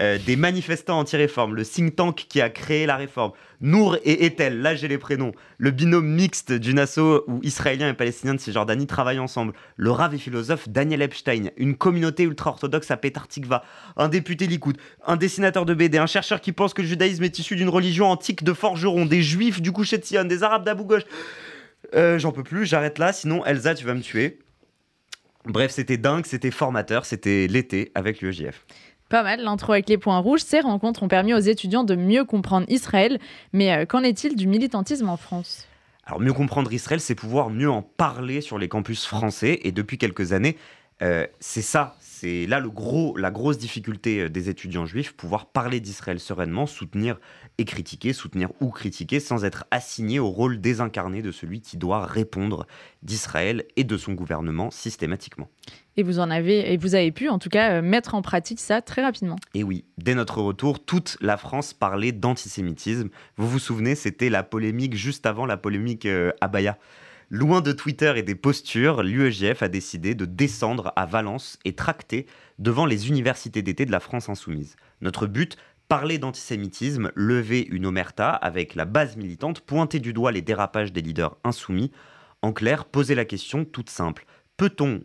Speaker 1: Euh, des manifestants anti-réforme, le think tank qui a créé la réforme, Nour et Ethel, là j'ai les prénoms, le binôme mixte d'une asso où Israéliens et Palestiniens de Cisjordanie travaillent ensemble, le rave et philosophe Daniel Epstein, une communauté ultra-orthodoxe à Petar Tikva, un député Likoud, un dessinateur de BD, un chercheur qui pense que le judaïsme est issu d'une religion antique de forgerons, des juifs du coucher de Sion, des arabes d'Abu Ghosh. Euh, J'en peux plus, j'arrête là, sinon Elsa tu vas me tuer. Bref, c'était dingue, c'était formateur, c'était l'été avec l'UEJF.
Speaker 2: Pas mal, l'intro avec les points rouges. Ces rencontres ont permis aux étudiants de mieux comprendre Israël. Mais euh, qu'en est-il du militantisme en France?
Speaker 1: Alors mieux comprendre Israël, c'est pouvoir mieux en parler sur les campus français. Et depuis quelques années, euh, c'est ça, c'est là le gros, la grosse difficulté euh, des étudiants juifs, pouvoir parler d'Israël sereinement, soutenir et critiquer, soutenir ou critiquer, sans être assigné au rôle désincarné de celui qui doit répondre d'Israël et de son gouvernement systématiquement.
Speaker 2: Et vous en avez, et vous avez pu en tout cas euh, mettre en pratique ça très rapidement.
Speaker 1: Et oui, dès notre retour, toute la France parlait d'antisémitisme. Vous vous souvenez, c'était la polémique juste avant la polémique euh, Abaya. Loin de Twitter et des postures, l'UEJF a décidé de descendre à Valence et tracter devant les universités d'été de la France insoumise. Notre but Parler d'antisémitisme, lever une omerta avec la base militante, pointer du doigt les dérapages des leaders insoumis. En clair, poser la question toute simple. Peut-on,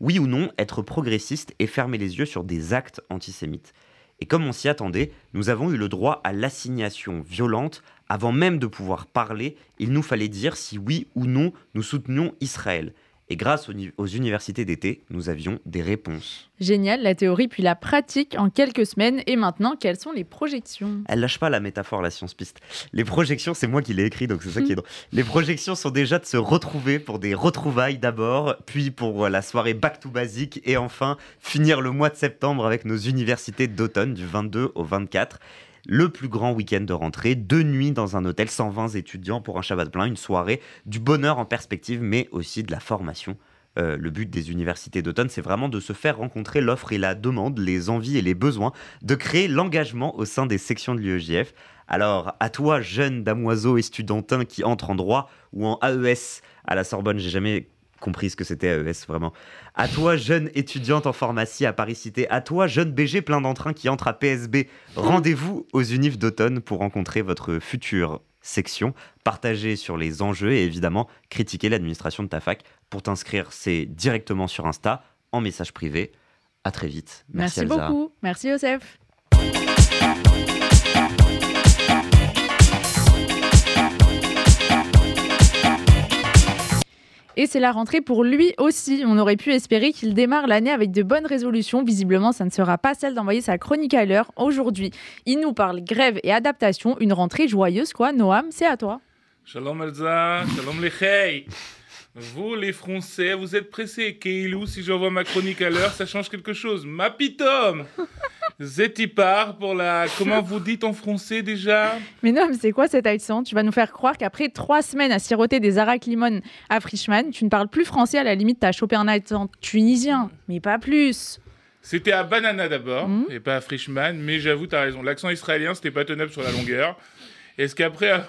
Speaker 1: oui ou non, être progressiste et fermer les yeux sur des actes antisémites Et comme on s'y attendait, nous avons eu le droit à l'assignation violente. Avant même de pouvoir parler, il nous fallait dire si oui ou non nous soutenions Israël. Et grâce aux, uni- aux universités d'été, nous avions des réponses.
Speaker 2: Génial, la théorie puis la pratique en quelques semaines. Et maintenant, quelles sont les projections?
Speaker 1: Elle lâche pas la métaphore, la science piste. Les projections, c'est moi qui l'ai écrit, donc c'est ça qui est drôle. Les projections sont déjà de se retrouver pour des retrouvailles d'abord, puis pour euh, la soirée Back to Basic, et enfin finir le mois de septembre avec nos universités d'automne du 22 au 24. Le plus grand week-end de rentrée, deux nuits dans un hôtel, 120 étudiants pour un Shabbat plein, une soirée, du bonheur en perspective, mais aussi de la formation. Euh, le but des universités d'automne, c'est vraiment de se faire rencontrer. L'offre et la demande, les envies et les besoins, de créer l'engagement au sein des sections de l'UEJF Alors, à toi, jeune damoiseau et studentin qui entre en droit ou en AES à la Sorbonne, j'ai jamais compris ce que c'était AES vraiment. À toi, jeune étudiante en pharmacie à Paris Cité, à toi, jeune BG plein d'entrain qui entre à PSB, rendez-vous aux Unifs d'automne pour rencontrer votre future section, partager sur les enjeux et évidemment critiquer l'administration de ta fac. Pour t'inscrire, c'est directement sur Insta, en message privé. À très vite.
Speaker 2: Merci,
Speaker 1: Merci, Elsa.
Speaker 2: beaucoup. Merci Joseph. Et c'est la rentrée pour lui aussi. On aurait pu espérer qu'il démarre l'année avec de bonnes résolutions. Visiblement, ça ne sera pas celle d'envoyer sa chronique à l'heure. Aujourd'hui, il nous parle grève et adaptation. Une rentrée joyeuse, quoi. Noam, c'est à toi.
Speaker 6: Shalom Elsa, shalom les hey. Vous les Français, vous êtes pressés. Keilou, si j'envoie ma chronique à l'heure, ça change quelque chose. Ma pitom Zetipar pour la... Comment vous dites en français déjà?
Speaker 2: Mais non, mais c'est quoi cet accent? Tu vas nous faire croire qu'après trois semaines à siroter des arak limon à Frischmann, tu ne parles plus français, à la limite, t'as chopé un accent tunisien, mais pas plus.
Speaker 6: C'était à Banana d'abord,
Speaker 2: Mhm.
Speaker 6: et pas à Frischmann, mais j'avoue, t'as raison. L'accent israélien, c'était pas tenable sur la longueur. Est-ce qu'après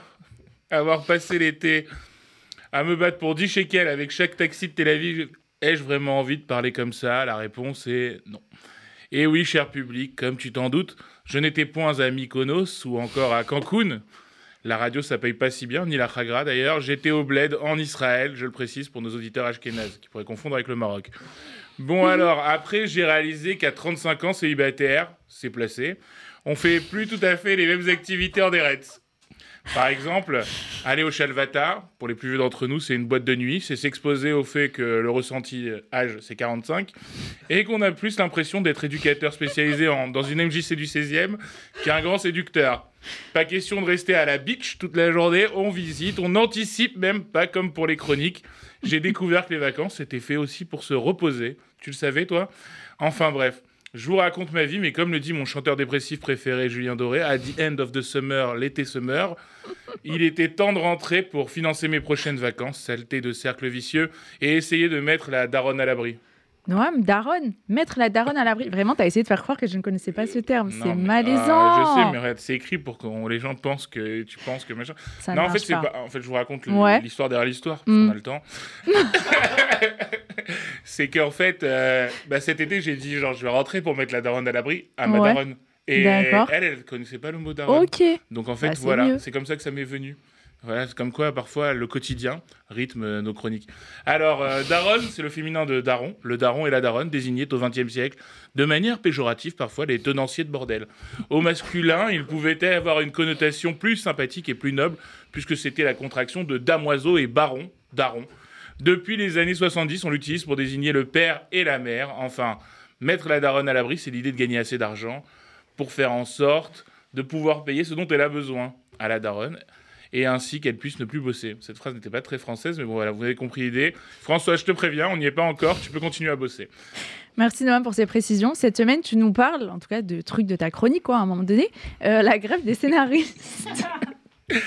Speaker 6: avoir passé l'été à me battre pour 10 shekels avec chaque taxi de Tel Aviv, ai-je vraiment envie de parler comme ça? La réponse est non. Et oui, cher public, comme tu t'en doutes, je n'étais point à Mykonos ou encore à Cancun. La radio, ça paye pas si bien, ni la Chagra d'ailleurs. J'étais au Bled en Israël, je le précise pour nos auditeurs ashkénazes, qui pourraient confondre avec le Maroc. Bon alors, après, j'ai réalisé qu'à 35 ans célibataire, c'est placé, on fait plus tout à fait les mêmes activités en Eretz. Par exemple, aller au Shalvata, pour les plus vieux d'entre nous, c'est une boîte de nuit, c'est s'exposer au fait que le ressenti euh, âge, c'est 45, et qu'on a plus l'impression d'être éducateur spécialisé dans une MJC du 16e qu'un grand séducteur. Pas question de rester à la beach toute la journée, on visite, on anticipe même, pas comme pour les chroniques. J'ai découvert que les vacances c'était fait aussi pour se reposer. Tu le savais, toi? Enfin bref, je vous raconte ma vie, mais comme le dit mon chanteur dépressif préféré, Julien Doré, à the end of the summer, l'été summer, il était temps de rentrer pour financer mes prochaines vacances, saleté de cercle vicieux, et essayer de mettre la daronne à l'abri.
Speaker 2: Noam, daronne, mettre la daronne à l'abri. Vraiment, t'as essayé de faire croire que je ne connaissais pas ce terme.
Speaker 6: Non,
Speaker 2: C'est
Speaker 6: mais-
Speaker 2: malaisant.
Speaker 6: Ah, je sais, mais regarde, c'est écrit pour que les gens pensent que tu penses que machin.
Speaker 2: Ça
Speaker 6: non,
Speaker 2: ne
Speaker 6: en fait, c'est
Speaker 2: pas.
Speaker 6: En fait, je vous raconte
Speaker 2: Ouais.
Speaker 6: l'histoire derrière l'histoire, parce
Speaker 2: Mm.
Speaker 6: qu'on a le temps. c'est qu'en fait, euh, bah, cet été, j'ai dit genre, je vais rentrer pour mettre la daronne à l'abri à ma
Speaker 2: Ouais.
Speaker 6: daronne. Et
Speaker 2: D'accord.
Speaker 6: elle, elle connaissait pas le mot daronne.
Speaker 2: Ok.
Speaker 6: Donc en fait,
Speaker 2: Bah, c'est
Speaker 6: voilà,
Speaker 2: mieux.
Speaker 6: c'est comme ça que ça m'est venu. Voilà, c'est comme quoi parfois le quotidien rythme euh, nos chroniques. Alors, euh, daronne, c'est le féminin de daron. Le daron et la daronne désignaient au XXe siècle de manière péjorative parfois les tenanciers de bordel. Au masculin, il pouvait avoir une connotation plus sympathique et plus noble, puisque c'était la contraction de damoiseau et baron, daron. Depuis les années 70, on l'utilise pour désigner le père et la mère. Enfin, mettre la daronne à l'abri, c'est l'idée de gagner assez d'argent pour faire en sorte de pouvoir payer ce dont elle a besoin à la daronne et ainsi qu'elle puisse ne plus bosser. Cette phrase n'était pas très française, mais bon, voilà, vous avez compris l'idée. François, je te préviens, on n'y est pas encore, tu peux continuer à bosser.
Speaker 2: Merci Noam pour ces précisions. Cette semaine, tu nous parles, en tout cas, de trucs de ta chronique, quoi, à un moment donné, euh, la grève des scénaristes.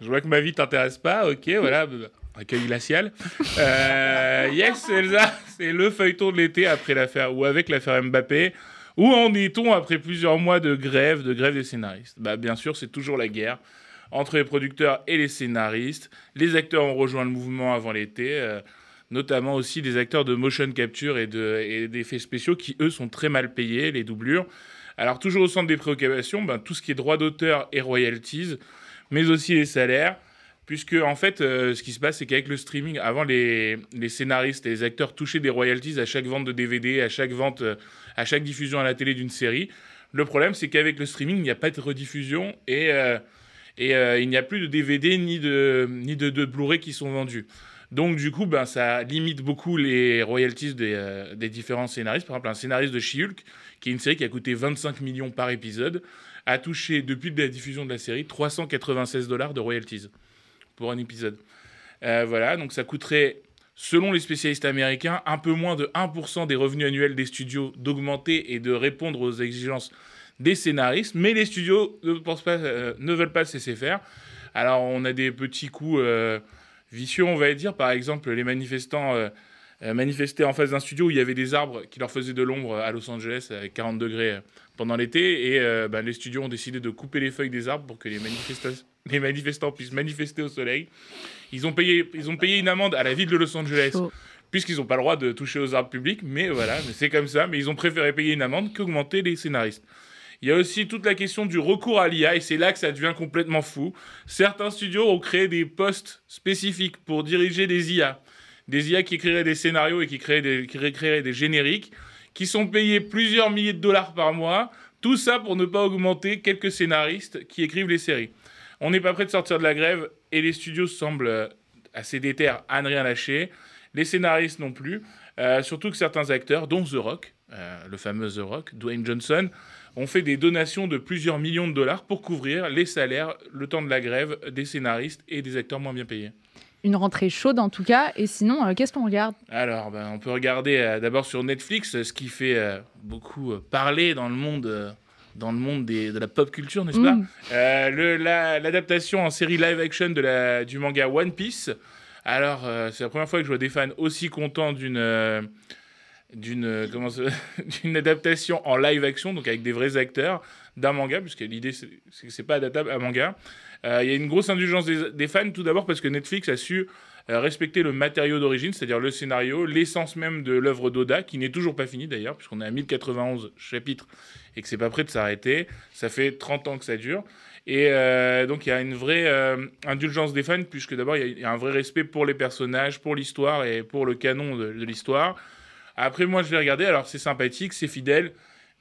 Speaker 6: Je vois que ma vie t'intéresse pas, ok, voilà, bah, accueil glacial. Euh, yes, Elsa, c'est le feuilleton de l'été après l'affaire, ou avec l'affaire Mbappé. Où en est-on après plusieurs mois de grève, de grève des scénaristes? Bah bien sûr, c'est toujours la guerre entre les producteurs et les scénaristes. Les acteurs ont rejoint le mouvement avant l'été, euh, notamment aussi des acteurs de motion capture et de- et d'effets spéciaux qui, eux, sont très mal payés, les doublures. Alors toujours au centre des préoccupations, ben, tout ce qui est droit d'auteur et royalties, mais aussi les salaires. Puisque, en fait, euh, ce qui se passe, c'est qu'avec le streaming, avant, les, scénaristes et les acteurs touchaient des royalties à chaque vente de DVD, à chaque vente, euh, à chaque diffusion à la télé d'une série. Le problème, c'est qu'avec le streaming, il n'y a pas de rediffusion et, et euh, il n'y a plus de DVD ni de, ni de, Blu-ray qui sont vendus. Donc, du coup, ben, ça limite beaucoup les royalties des, euh, des différents scénaristes. Par exemple, un scénariste de She-Hulk, qui est une série qui a coûté 25 millions par épisode, a touché, depuis la diffusion de la série, 396 dollars de royalties pour un épisode. Euh, voilà, donc ça coûterait, selon les spécialistes américains, un peu moins de 1% des revenus annuels des studios d'augmenter et de répondre aux exigences des scénaristes, mais les studios ne, pensent pas, euh, ne veulent pas se laisser faire. Alors on a des petits coups euh, vicieux, on va dire, par exemple les manifestants euh, manifestaient en face d'un studio où il y avait des arbres qui leur faisaient de l'ombre à Los Angeles avec 40 degrés pendant l'été. Et ben, les studios ont décidé de couper les feuilles des arbres pour que les, manifesta- les manifestants puissent manifester au soleil. Ils ont, payé, ils ont payé une amende à la ville de Los Angeles
Speaker 2: Chaud.
Speaker 6: puisqu'ils n'ont pas le droit de toucher aux arbres publics. Mais voilà, c'est comme ça. Mais ils ont préféré payer une amende qu'augmenter les scénaristes. Il y a aussi toute la question du recours à l'IA, et c'est là que ça devient complètement fou. Certains studios ont créé des postes spécifiques pour diriger des IA. Des IA qui écriraient des scénarios et qui créeraient des, créeraient génériques, qui sont payés plusieurs milliers de dollars par mois. Tout ça pour ne pas augmenter quelques scénaristes qui écrivent les séries. On n'est pas prêt de sortir de la grève, et les studios semblent euh, assez déter à ne rien lâcher. Les scénaristes non plus. Euh, surtout que certains acteurs, dont The Rock, euh, le fameux The Rock, Dwayne Johnson, ont fait des donations de plusieurs millions de dollars pour couvrir les salaires, le temps de la grève des scénaristes et des acteurs moins bien payés.
Speaker 2: Une rentrée chaude en tout cas. Et sinon, euh, qu'est-ce qu'on regarde?
Speaker 6: Alors, ben, on peut regarder euh, d'abord sur Netflix euh, ce qui fait euh, beaucoup parler dans le monde, dans le monde des- de la pop culture, n'est-ce pas?
Speaker 2: Mm.
Speaker 6: La- L'adaptation en série live action de la, du manga One Piece. Alors, c'est la première fois que je vois des fans aussi contents d'une d'une euh, d'une adaptation en live action, donc avec des vrais acteurs d'un manga, puisque l'idée c'est que c'est pas adaptable à manga. Euh, Il y a une grosse indulgence des, fans, tout d'abord parce que Netflix a su euh, respecter le matériau d'origine, c'est-à-dire le scénario, l'essence même de l'œuvre d'Oda, qui n'est toujours pas finie d'ailleurs, puisqu'on est à 1091 chapitres et que c'est pas prêt de s'arrêter. Ça fait 30 ans que ça dure. Et donc il y a une vraie indulgence des fans, puisque d'abord il y a- un vrai respect pour les personnages, pour l'histoire et pour le canon de l'histoire. Après, moi je vais regarder, alors c'est sympathique, c'est fidèle,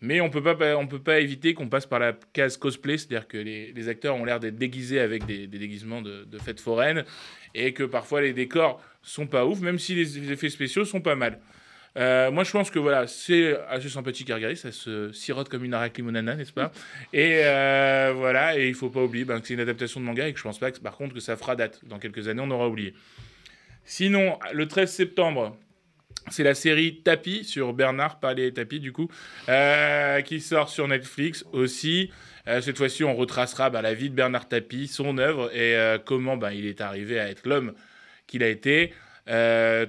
Speaker 6: mais on peut pas, on peut pas éviter qu'on passe par la case cosplay, c'est-à-dire que les, acteurs ont l'air d'être déguisés avec des, déguisements de, fêtes foraines, et que parfois les décors sont pas ouf, même si les effets spéciaux sont pas mal. Euh, moi, je pense que voilà, c'est assez sympathique à regarder. Ça se sirote comme une arac limonana, n'est-ce pas? Et euh, voilà, et il faut pas oublier ben, que c'est une adaptation de manga et que je pense pas, que, par contre, que ça fera date. Dans quelques années, on aura oublié. Sinon, le 13 septembre, c'est la série Tapis sur Bernard, pas les tapis du coup, euh, qui sort sur Netflix aussi. Euh, cette fois-ci, on retracera bah, la vie de Bernard Tapie, son œuvre et euh, comment bah, il est arrivé à être l'homme qu'il a été.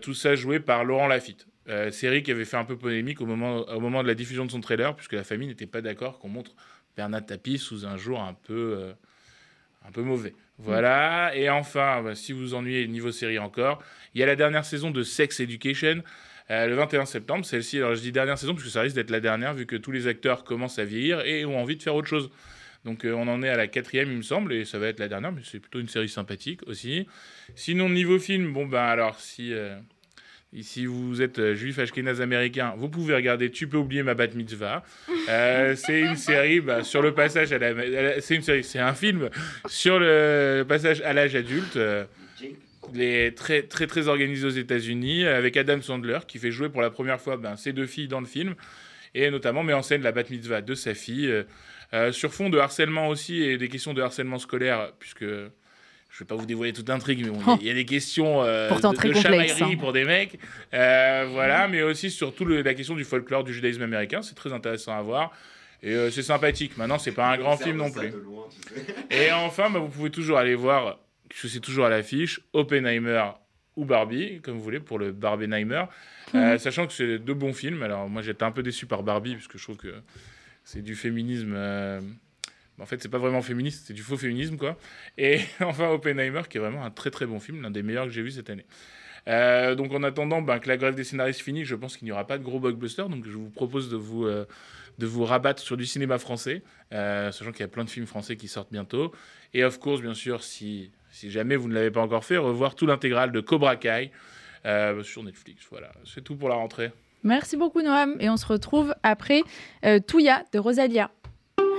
Speaker 6: Tout ça joué par Laurent Lafitte. Série qui avait fait un peu polémique au moment, de la diffusion de son trailer, puisque la famille n'était pas d'accord qu'on montre Bernard Tapie sous un jour un peu mauvais. Voilà. Et enfin, bah, si vous ennuyez niveau série encore, il y a la dernière saison de Sex Education. euh, le 21 septembre, celle-ci, alors je dis dernière saison parce que ça risque d'être la dernière vu que tous les acteurs commencent à vieillir et ont envie de faire autre chose. Donc euh, on en est à la quatrième, il me semble, et ça va être la dernière, mais c'est plutôt une série sympathique aussi. Sinon, niveau film, bon ben alors, si, euh, si vous êtes euh, juif ashkénaze américain, vous pouvez regarder Tu peux oublier ma bat mitzvah. Euh, c'est une série bah, sur le passage à la... C'est une série, c'est un film sur le passage à l'âge adulte. euh, les très très très organisé aux États-Unis avec Adam Sandler qui fait jouer pour la première fois ben, ses deux filles dans le film et notamment met en scène la bat mitzvah de sa fille euh, sur fond de harcèlement aussi et des questions de harcèlement scolaire puisque je vais pas vous dévoiler toute l'intrigue mais bon, il y a- il y, a des questions euh,
Speaker 2: Pourtant
Speaker 6: de,
Speaker 2: très
Speaker 6: de
Speaker 2: complexes,
Speaker 6: chamaillerie
Speaker 2: hein.
Speaker 6: pour des mecs Euh, voilà mais aussi surtout le- la question du folklore du judaïsme américain c'est très intéressant à voir et euh, c'est sympathique maintenant c'est pas un grand film non plus et enfin, bah, vous pouvez toujours aller voir, je suis toujours à l'affiche, Oppenheimer ou Barbie, comme vous voulez, pour le Barbenheimer. Euh, sachant que c'est deux bons films. Alors, moi, j'étais un peu déçu par Barbie, puisque je trouve que c'est du féminisme. En fait, c'est pas vraiment féministe, c'est du faux féminisme, quoi. Et enfin, Oppenheimer, qui est vraiment un très très bon film, l'un des meilleurs que j'ai vu cette année. Euh, donc, en attendant ben, que la grève des scénaristes finisse, je pense qu'il n'y aura pas de gros blockbuster. Donc, je vous propose de vous, euh, de vous rabattre sur du cinéma français, euh, sachant qu'il y a plein de films français qui sortent bientôt. Et of course, bien sûr, si, si jamais vous ne l'avez pas encore fait, revoir tout l'intégral de Cobra Kai sur Netflix. Voilà, c'est tout pour la rentrée.
Speaker 2: Merci beaucoup Noam et on se retrouve après Touya de Rosalia.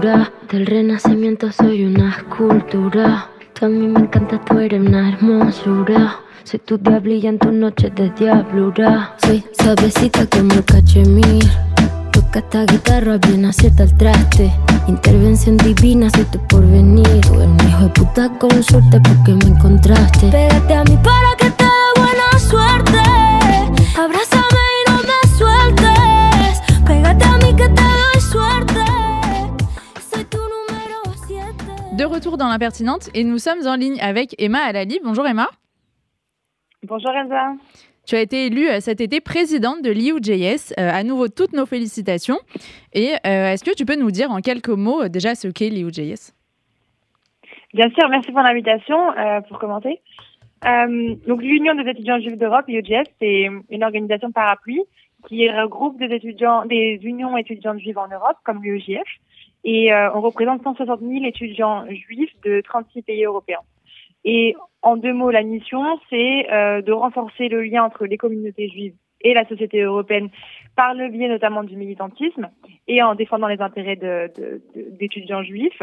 Speaker 5: de altura. Del renacimiento soy una escultura. Tú a mí me encanta, tú eres una hermosura. Soy tu diablilla en tus noches de diablura. Soy suavecita como cachemir. Toca esta guitarra, bien acierta el traste. Intervención divina, soy tu porvenir. Tú eres un hijo de puta con suerte porque me encontraste. Pégate a mí para que te dé buena suerte. Abrázame
Speaker 2: De retour dans l'impertinente et nous sommes en ligne avec Emma Alali. Bonjour Emma.
Speaker 7: Bonjour Elsa.
Speaker 2: Tu as été élue euh, cet été présidente de l'IUJS. Euh, à nouveau, toutes nos félicitations. Et euh, est-ce que tu peux nous dire en quelques mots euh, déjà ce qu'est l'IUJS?
Speaker 7: Bien sûr, merci pour l'invitation euh, pour commenter. Donc l'Union des étudiants juifs d'Europe, l'IUJS, c'est une organisation parapluie qui regroupe des étudiants, des unions étudiantes juives en Europe, comme l'UEJF, et euh, on représente 160 000 étudiants juifs de 36 pays européens. Et en deux mots, la mission, c'est euh, de renforcer le lien entre les communautés juives et la société européenne par le biais notamment du militantisme et en défendant les intérêts d'étudiants juifs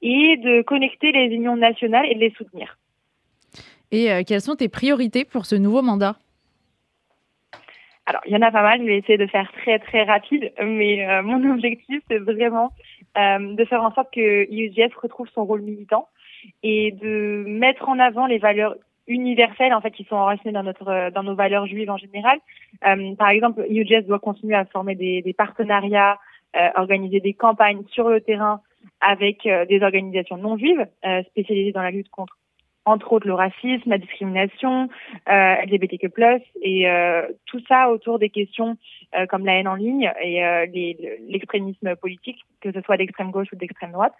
Speaker 7: et de connecter les unions nationales et de les soutenir.
Speaker 2: Et euh, quelles sont tes priorités pour ce nouveau mandat?
Speaker 7: Alors, il y en a pas mal, je vais essayer de faire très très rapide, mais euh, mon objectif, c'est vraiment de faire en sorte que IUGF retrouve son rôle militant et de mettre en avant les valeurs universelles en fait qui sont enracinées dans notre dans nos valeurs juives en général. Euh, par exemple, IUGF doit continuer à former des, des partenariats, euh, organiser des campagnes sur le terrain avec euh, des organisations non juives euh, spécialisées dans la lutte contre entre autres le racisme, la discrimination, euh, LGBTQ+, et euh, tout ça autour des questions euh, comme la haine en ligne et l'extrémisme politique, que ce soit d'extrême gauche ou d'extrême droite.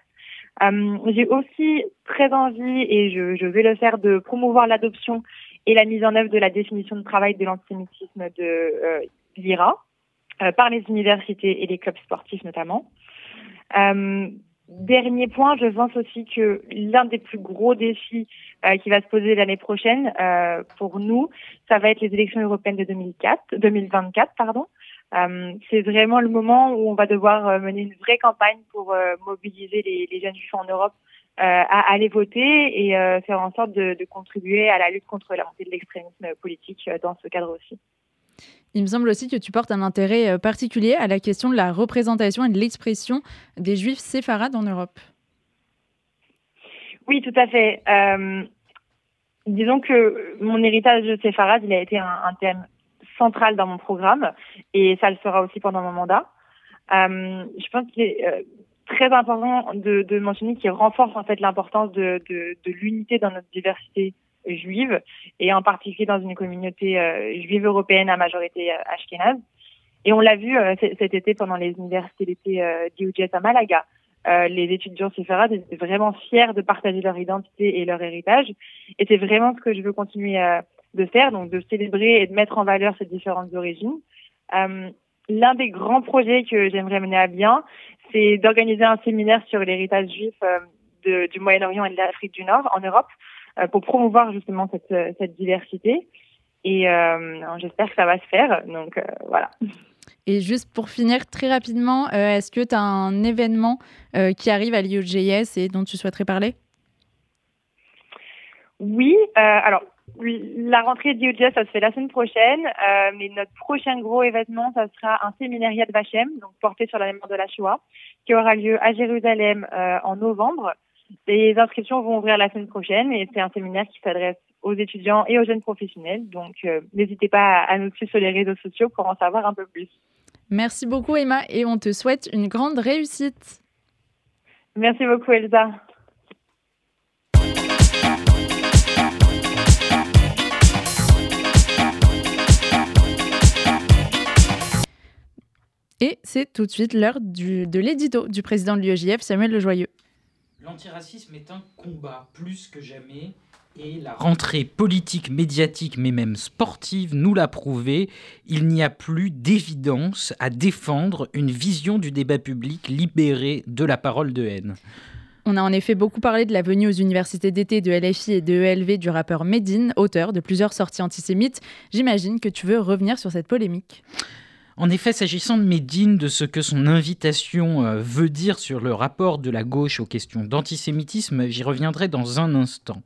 Speaker 7: J'ai aussi très envie, et je, vais le faire, de promouvoir l'adoption et la mise en œuvre de la définition de travail de l'antisémitisme de l'IRA par les universités et les clubs sportifs notamment. Dernier point, je pense aussi que l'un des plus gros défis euh, qui va se poser l'année prochaine euh, pour nous, ça va être les élections européennes de 2004, 2024. Pardon. Euh, c'est vraiment le moment où on va devoir mener une vraie campagne pour mobiliser les, les jeunes juifs en Europe à aller voter et faire en sorte de, contribuer à la lutte contre la montée de l'extrémisme politique dans ce cadre aussi.
Speaker 2: Il me semble aussi que tu portes un intérêt euh, particulier à la question de la représentation et de l'expression des juifs séfarades en Europe.
Speaker 7: Oui, tout à fait. Euh, disons que mon héritage de séfarade, il a été un, thème central dans mon programme et ça le sera aussi pendant mon mandat. Euh, je pense qu'il est très important de, mentionner qu'il renforce en fait l'importance de l'unité dans notre diversité juive et en particulier dans une communauté euh, juive européenne à majorité euh, ashkénaze. Et on l'a vu euh, cet été pendant les universités d'été à Malaga. Les étudiants séfarades étaient vraiment fiers de partager leur identité et leur héritage. Et c'est vraiment ce que je veux continuer de faire, donc de célébrer et de mettre en valeur ces différentes origines. L'un des grands projets que j'aimerais mener à bien, c'est d'organiser un séminaire sur l'héritage juif du Moyen-Orient et de l'Afrique du Nord en Europe pour promouvoir justement cette, euh, cette diversité. Et euh, j'espère que ça va se faire. Donc euh, voilà.
Speaker 2: Et juste pour finir très rapidement, euh, est-ce que tu as un événement euh, qui arrive à l'IOJS et dont tu souhaiterais parler?
Speaker 7: Oui, euh, alors la rentrée d'IOJS, ça se fait la semaine prochaine, euh, mais notre prochain gros événement, ça sera un séminaire Yad Vashem, donc porté sur la mémoire de la Shoah, qui aura lieu à Jérusalem euh, en novembre. Les inscriptions vont ouvrir la semaine prochaine et c'est un séminaire qui s'adresse aux étudiants et aux jeunes professionnels. Donc, euh, n'hésitez pas à nous suivre sur les réseaux sociaux pour en savoir un peu plus.
Speaker 2: Merci beaucoup, Emma, et on te souhaite une grande réussite.
Speaker 7: Merci beaucoup, Elsa.
Speaker 2: Et c'est tout de suite l'heure de l'édito du président de l'UEJF, Samuel Lejoyeux.
Speaker 4: L'antiracisme est un combat plus que jamais. Et la rentrée politique, médiatique, mais même sportive nous l'a prouvé. Il n'y a plus d'évidence à défendre une vision du débat public libérée de la parole de haine.
Speaker 2: On a en effet beaucoup parlé de la venue aux universités d'été de LFI et de ELV du rappeur Medine, auteur de plusieurs sorties antisémites. J'imagine que tu veux revenir sur cette polémique.
Speaker 4: En effet, s'agissant de Medine, de ce que son invitation euh, veut dire sur le rapport de la gauche aux questions d'antisémitisme, j'y reviendrai dans un instant.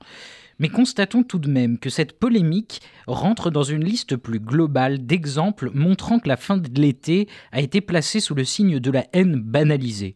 Speaker 4: Mais constatons tout de même que cette polémique rentre dans une liste plus globale d'exemples montrant que la fin de l'été a été placée sous le signe de la haine banalisée.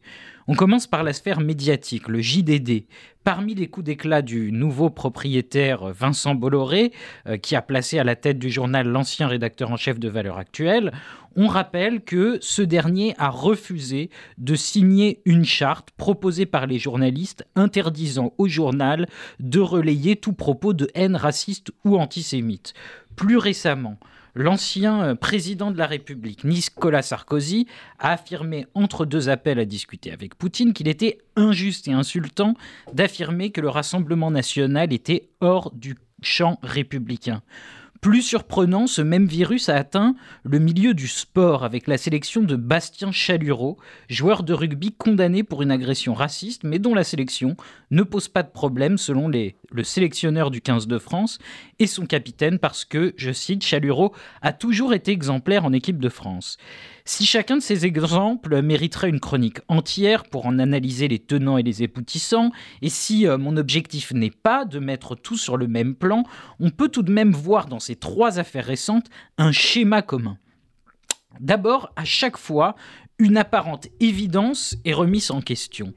Speaker 4: On commence par la sphère médiatique, le JDD. Parmi les coups d'éclat du nouveau propriétaire Vincent Bolloré, euh, qui a placé à la tête du journal l'ancien rédacteur en chef de Valeurs Actuelles, on rappelle que ce dernier a refusé de signer une charte proposée par les journalistes interdisant au journal de relayer tout propos de haine raciste ou antisémite. Plus récemment, L'ancien euh, président de la République, Nicolas Sarkozy, a affirmé entre deux appels à discuter avec Poutine qu'il était injuste et insultant d'affirmer que le Rassemblement national était hors du champ républicain. Plus surprenant, ce même virus a atteint le milieu du sport avec la sélection de Bastien Chalureau, joueur de rugby condamné pour une agression raciste, mais dont la sélection ne pose pas de problème selon le sélectionneur du 15 de France et son capitaine parce que, je cite, Chalureau a toujours été exemplaire en équipe de France. Si chacun de ces exemples mériterait une chronique entière pour en analyser les tenants et les époutissants, et si euh, mon objectif n'est pas de mettre tout sur le même plan, on peut tout de même voir dans ces trois affaires récentes un schéma commun. D'abord, à chaque fois, une apparente évidence est remise en question.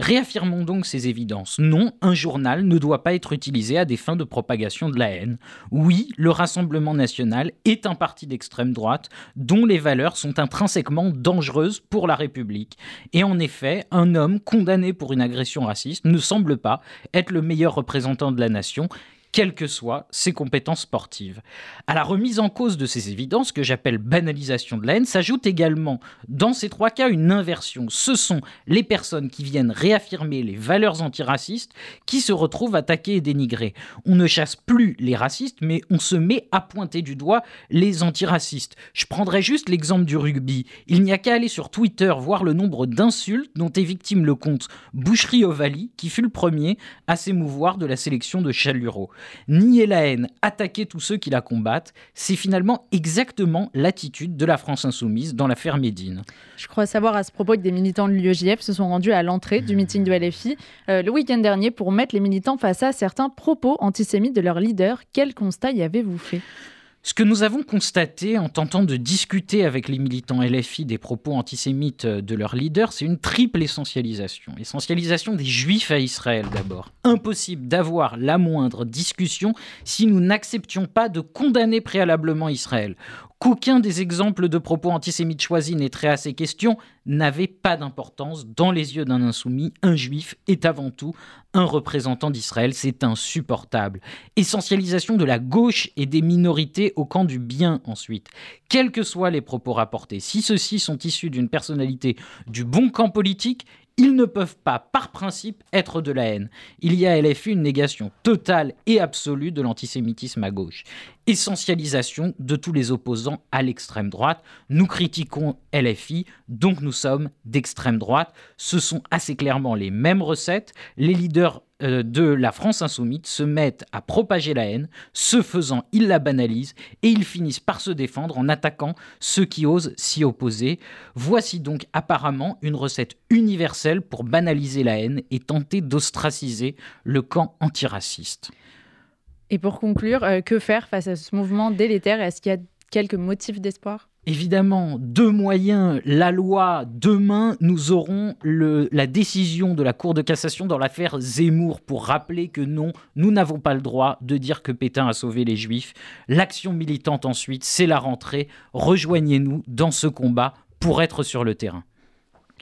Speaker 4: Réaffirmons donc ces évidences. Non, un journal ne doit pas être utilisé à des fins de propagation de la haine. Oui, le Rassemblement national est un parti d'extrême droite dont les valeurs sont intrinsèquement dangereuses pour la République. Et en effet, un homme condamné pour une agression raciste ne semble pas être le meilleur représentant de la nation quelles que soient ses compétences sportives. À la remise en cause de ces évidences, que j'appelle banalisation de la haine, s'ajoute également, dans ces trois cas, une inversion. Ce sont les personnes qui viennent réaffirmer les valeurs antiracistes qui se retrouvent attaquées et dénigrées. On ne chasse plus les racistes, mais on se met à pointer du doigt les antiracistes. Je prendrai juste l'exemple du rugby. Il n'y a qu'à aller sur Twitter voir le nombre d'insultes dont est victime le compte Boucherie Ovalie, qui fut le premier à s'émouvoir de la sélection de Chaluro nier la haine, attaquer tous ceux qui la combattent, c'est finalement exactement l'attitude de la France insoumise dans l'affaire Médine.
Speaker 2: Je crois savoir à ce propos que des militants de l'UEJF se sont rendus à l'entrée du meeting de LFI euh, le week-end dernier pour mettre les militants face à certains propos antisémites de leur leader. Quel constat y avez-vous fait?
Speaker 4: Ce que nous avons constaté en tentant de discuter avec les militants LFI des propos antisémites de leur leader, c'est une triple essentialisation. Essentialisation des juifs à Israël d'abord. Impossible d'avoir la moindre discussion si nous n'acceptions pas de condamner préalablement Israël qu'aucun des exemples de propos antisémites choisis n'ait à ces questions n'avait pas d'importance. Dans les yeux d'un insoumis, un juif est avant tout un représentant d'Israël. C'est insupportable. Essentialisation de la gauche et des minorités au camp du bien ensuite. Quels que soient les propos rapportés, si ceux-ci sont issus d'une personnalité du bon camp politique, ils ne peuvent pas, par principe, être de la haine. Il y a à LFI une négation totale et absolue de l'antisémitisme à gauche. Essentialisation de tous les opposants à l'extrême droite. Nous critiquons LFI, donc nous sommes d'extrême droite. Ce sont assez clairement les mêmes recettes. Les leaders de la France insoumise se mettent à propager la haine, ce faisant, ils la banalisent et ils finissent par se défendre en attaquant ceux qui osent s'y opposer. Voici donc apparemment une recette universelle pour banaliser la haine et tenter d'ostraciser le camp antiraciste.
Speaker 2: Et pour conclure, euh, que faire face à ce mouvement délétère? Est-ce qu'il y a quelques motifs d'espoir?
Speaker 4: Évidemment, deux moyens, la loi, demain, nous aurons la décision de la Cour de cassation dans l'affaire Zemmour pour rappeler que non, nous n'avons pas le droit de dire que Pétain a sauvé les Juifs. L'action militante ensuite, c'est la rentrée. Rejoignez-nous dans ce combat pour être sur le terrain.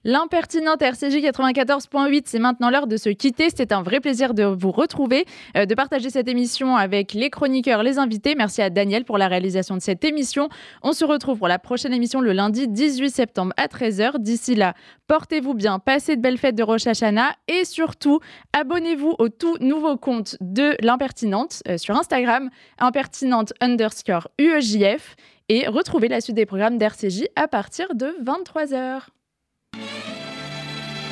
Speaker 2: L'impertinente RCJ 94.8, c'est maintenant l'heure de se quitter. C'était un vrai plaisir de vous retrouver, euh, de partager cette émission avec les chroniqueurs, les invités. Merci à Daniel pour la réalisation de cette émission. On se retrouve pour la prochaine émission le lundi 18 septembre à 13h. D'ici là, portez-vous bien, passez de belles fêtes de Rosh Hashanah et surtout, abonnez-vous au tout nouveau compte de l'impertinente euh, sur Instagram, impertinente underscore UEJF et retrouvez la suite des programmes d'RCJ à partir de 23h.